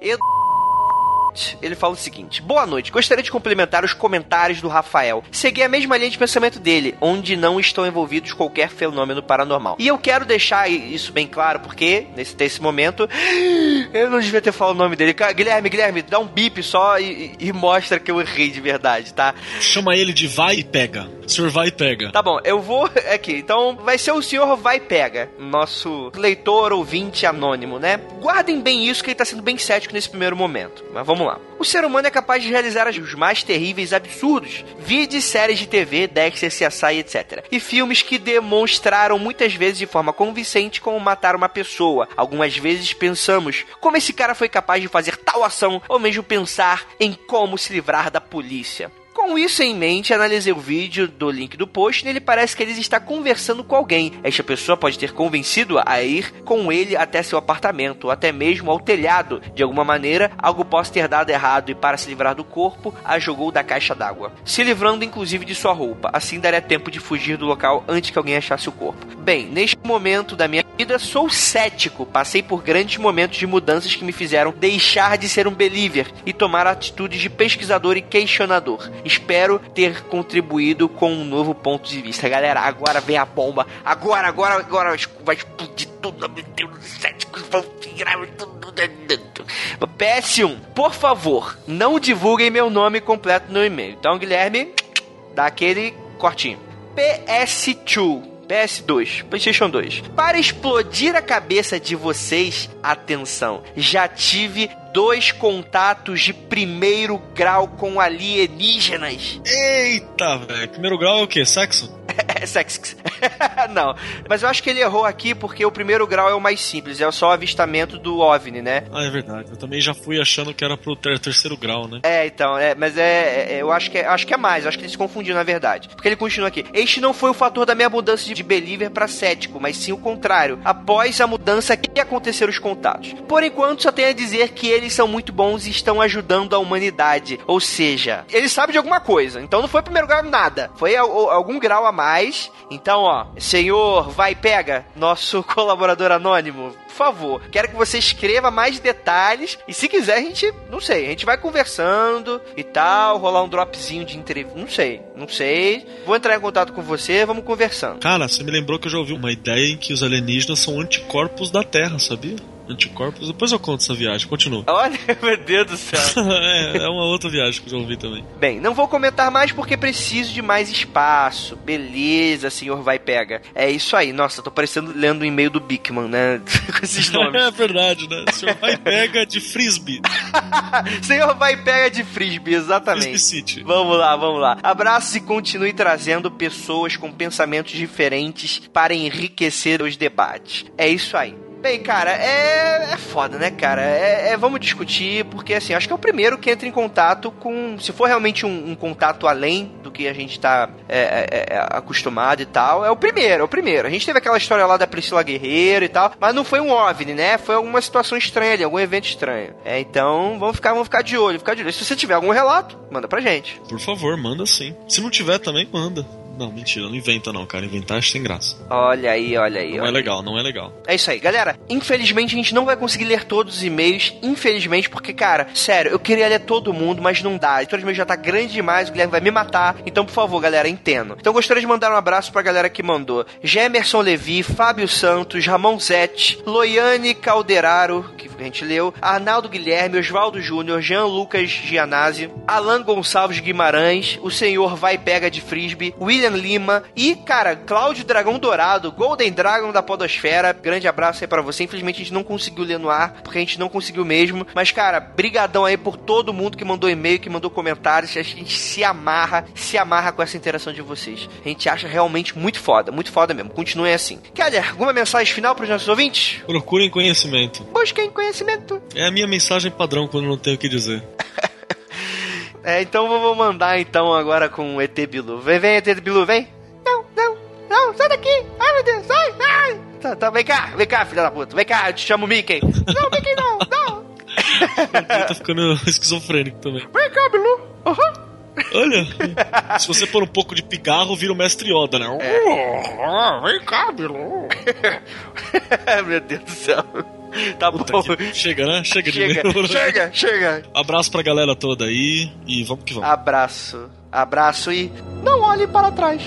Edu ele fala o seguinte: Boa noite, gostaria de complementar os comentários do Rafael. Segui a mesma linha de pensamento dele, onde não estão envolvidos qualquer fenômeno paranormal. E eu quero deixar isso bem claro, porque nesse, nesse momento eu não devia ter falado o nome dele. Guilherme, Guilherme, dá um bip só e, e mostra que eu errei de verdade, tá? Chama ele de vai e pega. Senhor vai e pega. Tá bom, eu vou aqui. Então vai ser o senhor vai e pega. Nosso leitor ouvinte anônimo, né? Guardem bem isso que ele tá sendo bem cético nesse primeiro momento. Mas vamos lá. O ser humano é capaz de realizar os mais terríveis absurdos. de séries de TV, Dexter, CSI, etc. E filmes que demonstraram muitas vezes de forma convincente como matar uma pessoa. Algumas vezes pensamos como esse cara foi capaz de fazer tal ação, ou mesmo pensar em como se livrar da polícia. Com isso em mente, analisei o vídeo do link do post e nele parece que ele está conversando com alguém. Esta pessoa pode ter convencido a ir com ele até seu apartamento, ou até mesmo ao telhado. De alguma maneira, algo possa ter dado errado e, para se livrar do corpo, a jogou da caixa d'água, se livrando inclusive de sua roupa. Assim daria tempo de fugir do local antes que alguém achasse o corpo. Bem, neste momento da minha vida, sou cético. Passei por grandes momentos de mudanças que me fizeram deixar de ser um believer e tomar atitudes de pesquisador e questionador espero ter contribuído com um novo ponto de vista. Galera, agora vem a bomba. Agora, agora, agora vai explodir tudo. Meu Deus do céu, vão virar tudo. PS1, por favor, não divulguem meu nome completo no e-mail. Então, Guilherme, dá aquele cortinho. PS2. PS2, PlayStation 2. Para explodir a cabeça de vocês, atenção, já tive dois contatos de primeiro grau com alienígenas. Eita, velho. Primeiro grau é o quê? Sexo? É sexo. não, mas eu acho que ele errou aqui porque o primeiro grau é o mais simples, é só o avistamento do OVNI, né? Ah, é verdade. Eu também já fui achando que era pro ter terceiro grau, né? É, então, é, mas é, é, eu acho que é, acho que é mais, acho que ele se confundiu na verdade. Porque ele continua aqui. Este não foi o fator da minha mudança de believer para cético, mas sim o contrário. Após a mudança que aconteceram os contatos. Por enquanto, só tenho a dizer que eles são muito bons e estão ajudando a humanidade. Ou seja, ele sabe de alguma coisa. Então não foi primeiro grau nada. Foi algum grau a mais. Então, ó, senhor vai pega, nosso colaborador anônimo, por favor, quero que você escreva mais detalhes e se quiser a gente, não sei, a gente vai conversando e tal, rolar um dropzinho de entrevista, não sei, não sei. Vou entrar em contato com você, vamos conversando. Cara, você me lembrou que eu já ouvi uma ideia em que os alienígenas são anticorpos da Terra, sabia? Anticorpos. Depois eu conto essa viagem, continua. Olha, meu Deus do céu. é, é uma outra viagem que eu já ouvi também. Bem, não vou comentar mais porque preciso de mais espaço. Beleza, senhor vai pega. É isso aí. Nossa, tô parecendo lendo um e-mail do Bigman, né? Com esses nomes. é verdade, né? Senhor vai pega de frisbee. senhor vai pega de frisbee, exatamente. Frisbee City. Vamos lá, vamos lá. Abraços e continue trazendo pessoas com pensamentos diferentes para enriquecer os debates. É isso aí. Bem, cara, é, é foda, né, cara? É, é, vamos discutir, porque assim, acho que é o primeiro que entra em contato com. Se for realmente um, um contato além do que a gente tá é, é, é, acostumado e tal, é o primeiro, é o primeiro. A gente teve aquela história lá da Priscila Guerreiro e tal, mas não foi um OVNI, né? Foi alguma situação estranha ali, algum evento estranho. É, então, vamos ficar, vamos ficar de olho, ficar de olho. Se você tiver algum relato, manda pra gente. Por favor, manda sim. Se não tiver também, manda. Não, mentira, não inventa não, cara. Inventar acho sem graça. Olha aí, olha aí. Não olha é legal, aí. não é legal. É isso aí, galera. Infelizmente a gente não vai conseguir ler todos os e-mails, infelizmente, porque, cara, sério, eu queria ler todo mundo, mas não dá. Todo e-mail já tá grande demais, o Guilherme vai me matar. Então, por favor, galera, entendo. Então, gostaria de mandar um abraço pra galera que mandou: Gemerson Levi, Fábio Santos, Ramon Zete, Loiane Calderaro, que a gente leu, Arnaldo Guilherme, Oswaldo Júnior, Jean Lucas Gianazzi, Alan Gonçalves Guimarães, o senhor Vai Pega de Frisbee, William Lima e, cara, Cláudio Dragão Dourado, Golden Dragon da Podosfera. Grande abraço aí para você. Infelizmente a gente não conseguiu ler no ar, porque a gente não conseguiu mesmo. Mas, cara, brigadão aí por todo mundo que mandou e-mail, que mandou comentários. A gente se amarra, se amarra com essa interação de vocês. A gente acha realmente muito foda, muito foda mesmo. Continuem assim. Keller, alguma mensagem final para os nossos ouvintes? Procurem conhecimento. Busquem conhecimento. É a minha mensagem padrão quando não tenho o que dizer. É, então eu vou mandar então agora com o ET Bilu. Vem, vem, ET Bilu, vem. Não, não, não, sai daqui. Ai, meu Deus, sai, ai. Tá, tá, vem cá, vem cá, filha da puta. Vem cá, eu te chamo Mickey. Não, Mickey não, não. Tá ficando esquizofrênico também. Vem cá, Bilu. Aham. Olha, se você pôr um pouco de pigarro, vira o mestre Yoda, né? vem cá, Bilu. meu Deus do céu. Tá bom. Puta que- Chega, né? Chega, de Chega, chega, chega. Abraço pra galera toda aí e vamos que vamos. Abraço, abraço e não olhe para trás.